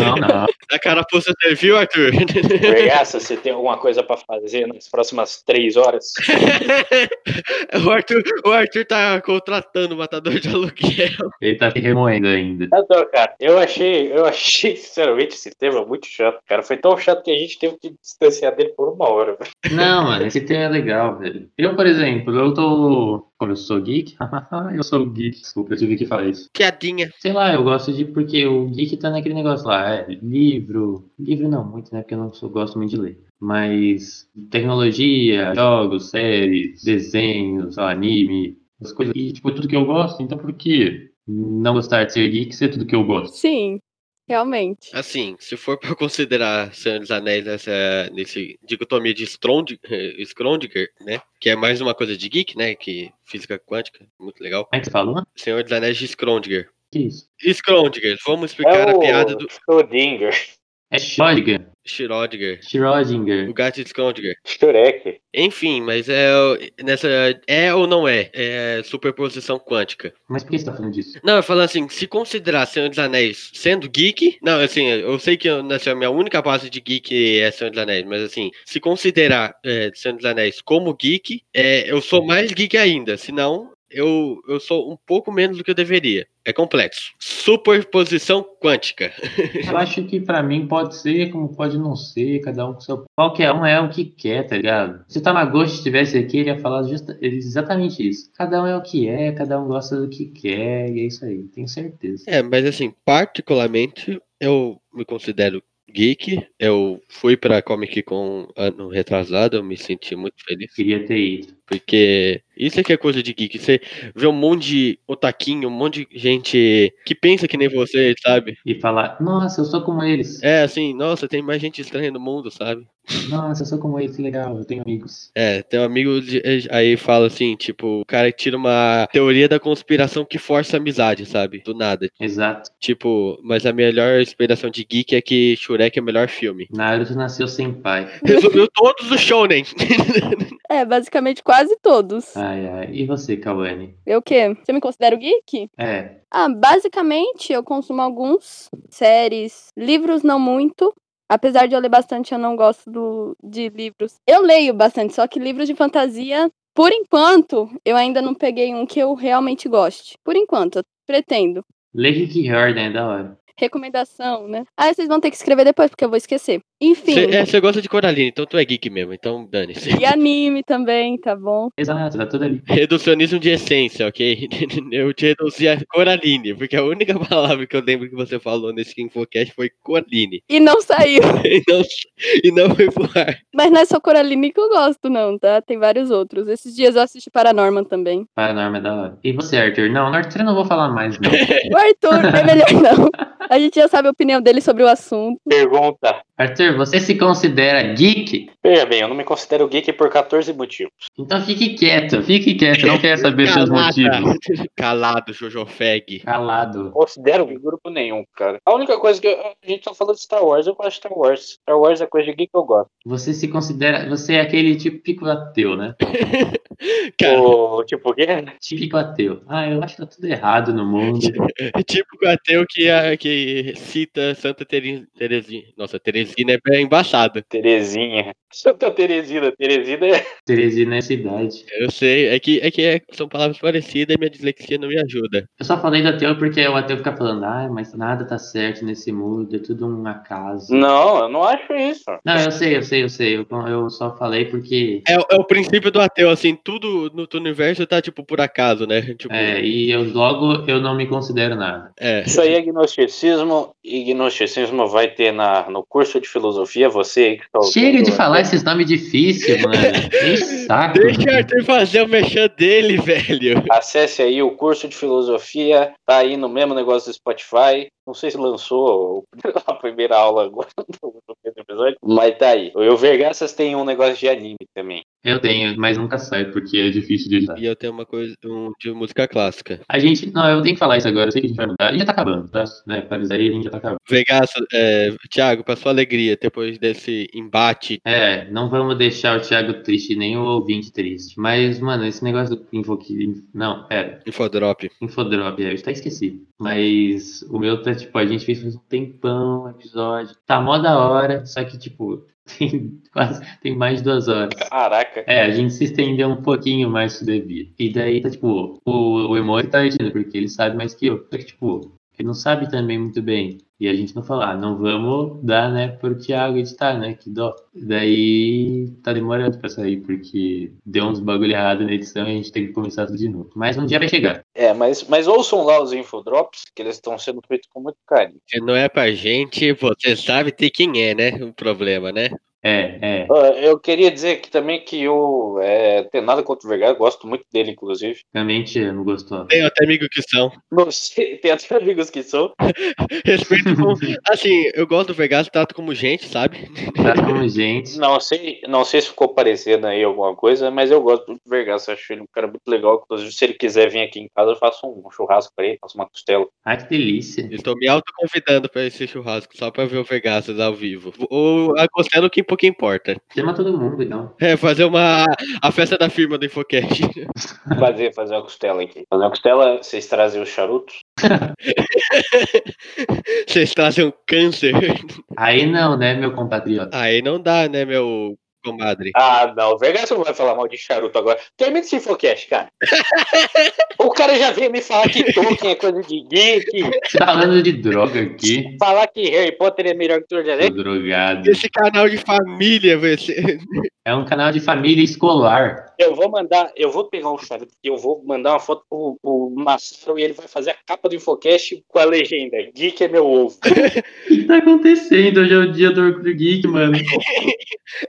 Não, não. A carapuça serviu, Arthur? Vergaça, você tem alguma coisa pra fazer nas próximas três horas? o, Arthur o Arthur tá contratando o matador de aluguel. Ele tá se remoendo ainda. Eu tô, cara. Eu achei, eu achei, sinceramente, esse tema muito chato, cara. Foi tão chato que a gente teve que distanciar dele por uma hora, velho. Não, mano, esse tema é legal, velho. Eu, por exemplo, eu tô. Como eu sou geek, eu sou geek, desculpa, eu tive que falar isso. Piadinha. Sei lá, eu gosto de. Porque o geek tá naquele negócio lá, é livro. Livro não muito, né? Porque eu não sou, gosto muito de ler. Mas tecnologia, jogos, séries, desenhos, anime, as coisas. E, tipo, tudo que eu gosto, então por que não gostar de ser geek ser tudo que eu gosto? Sim, realmente. Assim, se for pra considerar Senhor dos Anéis nessa nesse dicotomia de Strond- eh, Schrödinger, né? Que é mais uma coisa de geek, né? Que física quântica, muito legal. Como é que você falou? Senhor dos Anéis de Schrödinger. Que isso? Schrödinger, vamos explicar é a piada do Schrödinger, É Schrödinger. Schrödinger. Schrödinger. O gato de Schrödinger. Shurek. Enfim, mas é nessa é ou não é? É superposição quântica. Mas por que você tá falando disso? Não, eu falo assim, se considerar Senhor dos Anéis sendo geek, não, assim, eu sei que eu- assim, a minha única base de geek é Senhor dos Anéis, mas assim, se considerar é, Senhor dos Anéis como geek, é, eu sou mais geek ainda, senão eu, eu sou um pouco menos do que eu deveria. É complexo. Superposição quântica. Eu acho que pra mim pode ser, como pode não ser, cada um com seu. Qualquer um é o que quer, tá ligado? Se o Tamagotchi estivesse aqui, ele ia falar justa- exatamente isso. Cada um é o que é, cada um gosta do que quer, e é isso aí, tenho certeza. É, mas assim, particularmente, eu me considero geek. Eu fui pra Comic Con ano retrasado, eu me senti muito feliz. Queria ter ido. Porque isso é que é coisa de geek. Você vê um monte de otaquinho, um monte de gente que pensa que nem você, sabe? E falar, nossa, eu sou como eles. É, assim, nossa, tem mais gente estranha no mundo, sabe? Nossa, eu sou como eles, que legal, eu tenho amigos. É, tem um amigo de- aí fala assim, tipo, o cara tira uma teoria da conspiração que força a amizade, sabe? Do nada. Exato. Tipo, mas a melhor inspiração de geek é que Shurek é o melhor filme. Naruto nasceu sem pai. Resumiu todos os shounen. É, basicamente quase todos. Ai, ai. E você, Kawane? Eu o quê? Você me considera geek? É, Ah, basicamente eu consumo alguns séries, livros não muito. Apesar de eu ler bastante, eu não gosto do, de livros. Eu leio bastante, só que livros de fantasia, por enquanto, eu ainda não peguei um que eu realmente goste. Por enquanto, eu pretendo. Lê Rick Jordan, é da hora. Recomendação, né? Ah, vocês vão ter que escrever depois, porque eu vou esquecer. Enfim. Você é, você gosta de Coraline, então tu é geek mesmo, então dane-se. E anime também, tá bom? Exato, tá tudo ali. Reducionismo de essência, ok? Eu te reduzi a Coraline, porque a única palavra que eu lembro que você falou nesse Infocast foi Coraline. E não saiu. E não, e não foi pro ar. Mas não é só Coraline que eu gosto, não, tá? Tem vários outros. Esses dias eu assisti Paranorman também. Paranormal é da hora. E você, Arthur? Não, Arthur eu não vou falar mais, não. O Arthur é melhor não. A gente já sabe a opinião dele sobre o assunto. Pergunta. Arthur, você se considera geek? Veja bem, eu não me considero geek por 14 motivos. Então fique quieto, fique quieto, eu não quero saber seus motivos. Calado, Jojo Feg. Calado. Considero em grupo nenhum, cara. A única coisa que eu- a gente tá falando de Star Wars, eu gosto de Star Wars. Star Wars é coisa de geek que eu gosto. Você se considera. Você é aquele típico ateu, né? Cara, O, tipo, o quê? Típico ateu. Ah, eu acho que tá tudo errado no mundo. tipo o ateu que, a- cita Santa Teresinha. Nossa, Teresina é embaçado. Terezinha. Santa Teresina. Teresina é. Teresina é cidade. Eu sei, é que, é que é- são palavras parecidas e minha dislexia não me ajuda. Eu só falei do ateu porque o ateu fica falando, ah, mas nada tá certo nesse mundo, é tudo um acaso. Não, eu não acho isso. Não, eu sei, eu sei, eu sei. Eu, eu só falei porque. É, o- é o princípio do ateu, assim, tudo no teu universo tá, tipo, por acaso, né? Tipo, É, e eu logo eu não me considero nada. é. Isso aí é gnosticismo. E gnosticismo vai ter na, no curso de filosofia. Você aí que tá ouvindo, Chega de vai falar esses nomes difíceis, mano. Que saco. Deixa o Arthur fazer o mexer dele, velho. Acesse aí o curso de filosofia, tá aí no mesmo negócio do Spotify. Não sei se lançou a primeira aula agora no primeiro episódio, mas tá aí. O Vergaças tem um negócio de anime também. Eu tenho, mas nunca sai porque é difícil de editar. E eu tenho uma coisa um, de música clássica. A gente. Não, eu tenho que falar isso agora, eu sei que a gente vai mudar. Gente já tá acabando, tá? Né, isso aí a gente já tá acabando. Vegas, é, Thiago, pra sua alegria, depois desse embate, É, não vamos deixar o Thiago triste, nem o ouvinte triste. Mas, mano, esse negócio do Infoqui. Não, pera. infodrop. Infodrop, é, eu até esqueci. Mas o meu tá, tipo, a gente fez um tempão episódio. Tá mó da hora, só que, tipo, tem quase. Tem mais de duas horas. Caraca. É, a gente se estendeu um pouquinho mais do devido. E daí tá, tipo, o, o Emoji tá editando, porque ele sabe mais que eu. Só que, tipo, ele não sabe também muito bem. E a gente não fala, ah, não vamos dar, né, pro Thiago editar, né, que dó. Daí tá demorando pra sair, porque deu uns bagulho errado na edição e a gente tem que começar tudo de novo. Mas um dia vai chegar. É, mas, mas ouçam lá os infodrops, que eles estão sendo feitos com muito carinho. Se não é pra gente, você sabe ter quem é, né? O problema, né? É, é. Ó, Eu queria dizer aqui também que eu é, tenho nada contra o Vergara, gosto muito dele, inclusive. Também te amo, gostou. Tenho até amigos que são. Não sei, tem até amigos que são. Respeito com. Assim, eu gosto do Vegas, trato como gente, sabe? Tá como gente. Não sei, não sei se ficou parecendo aí alguma coisa, mas eu gosto muito do Vergas, acho ele um cara muito legal. Inclusive, se ele quiser vir aqui em casa, eu faço um churrasco pra ele, faço uma costela. Ai, que delícia. Estou me autoconvidando pra esse churrasco, só pra ver o Vegas ao vivo. Ou acostando que pouco importa. Chama todo mundo, então. É, fazer uma. A festa da firma do Infocast. Fazer, fazer uma costela aqui. Fazer uma costela, vocês trazem os charutos. Vocês trazem um câncer. Aí não, né, meu compatriota? Aí não dá, né, meu comadre? Ah, não, o Vergas não vai falar mal de charuto agora. Termina esse infocast, cara. o cara já veio me falar que Tolkien é coisa de geek, Você tá falando de droga aqui? falar que Harry Potter é melhor que Seu drogado. Esse canal de família, vai ser. É um canal de família escolar. Eu vou mandar, eu vou pegar o Charlie, porque eu vou mandar uma foto pro, pro Massaro e ele vai fazer a capa do Infocast com a legenda Geek é meu ovo. O que tá acontecendo? Hoje é o dia do Orgulho Geek, mano.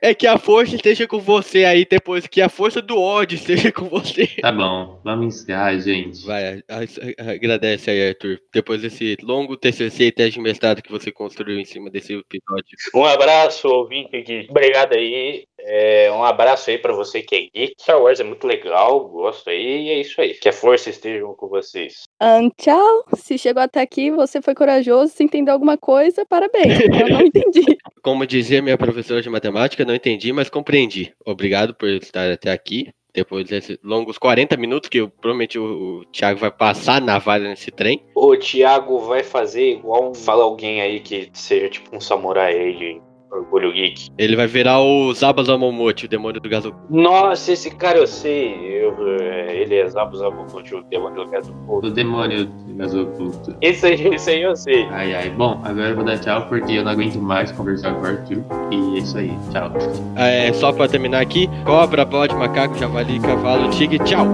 É que a força esteja com você aí depois, que a força do ódio esteja com você. Tá bom, vamos encerrar, gente. Vai, a- a- agradece aí, Arthur. Depois desse longo TCC e teste de mestrado que você construiu em cima desse episódio. Um abraço, ouvinte Geek. Obrigado aí. É, um abraço aí pra você que é geek. Star Wars é muito legal, gosto aí, e é isso aí. Que a força esteja com vocês. Ahn, tchau. Se chegou até aqui, você foi corajoso. Se entendeu alguma coisa, parabéns. Eu não entendi. Como dizia minha professora de matemática, não entendi, mas compreendi. Obrigado por estar até aqui. Depois desses longos 40 minutos que eu, provavelmente o, o Thiago vai passar na valha nesse trem. O Thiago vai fazer igual um, fala alguém aí que seja tipo um samurai aí de Orgulho Geek. Ele vai virar o Zabas Momote, o demônio do gasoduto. Nossa, esse cara eu sei. Eu, é, ele é Zabu o demônio do gato. O demônio do gasoduto. Esse aí, esse aí eu sei. Ai, ai. Bom, agora eu vou dar tchau porque eu não aguento mais conversar com o Arthur. E é isso aí. Tchau. É, só pra terminar aqui: cobra, bode, macaco, javali, cavalo, tigre, tchau!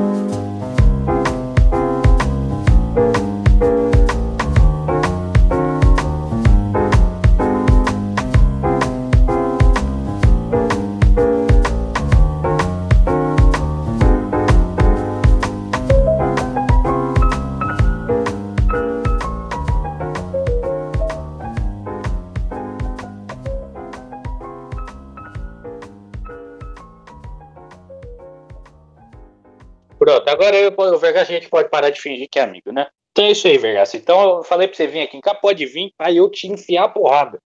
Agora eu, o Vergas a gente pode parar de fingir que é amigo, né? Então é isso aí, Vergas. Então eu falei pra você vir aqui em cá, pode vir, aí eu te enfiar a porrada.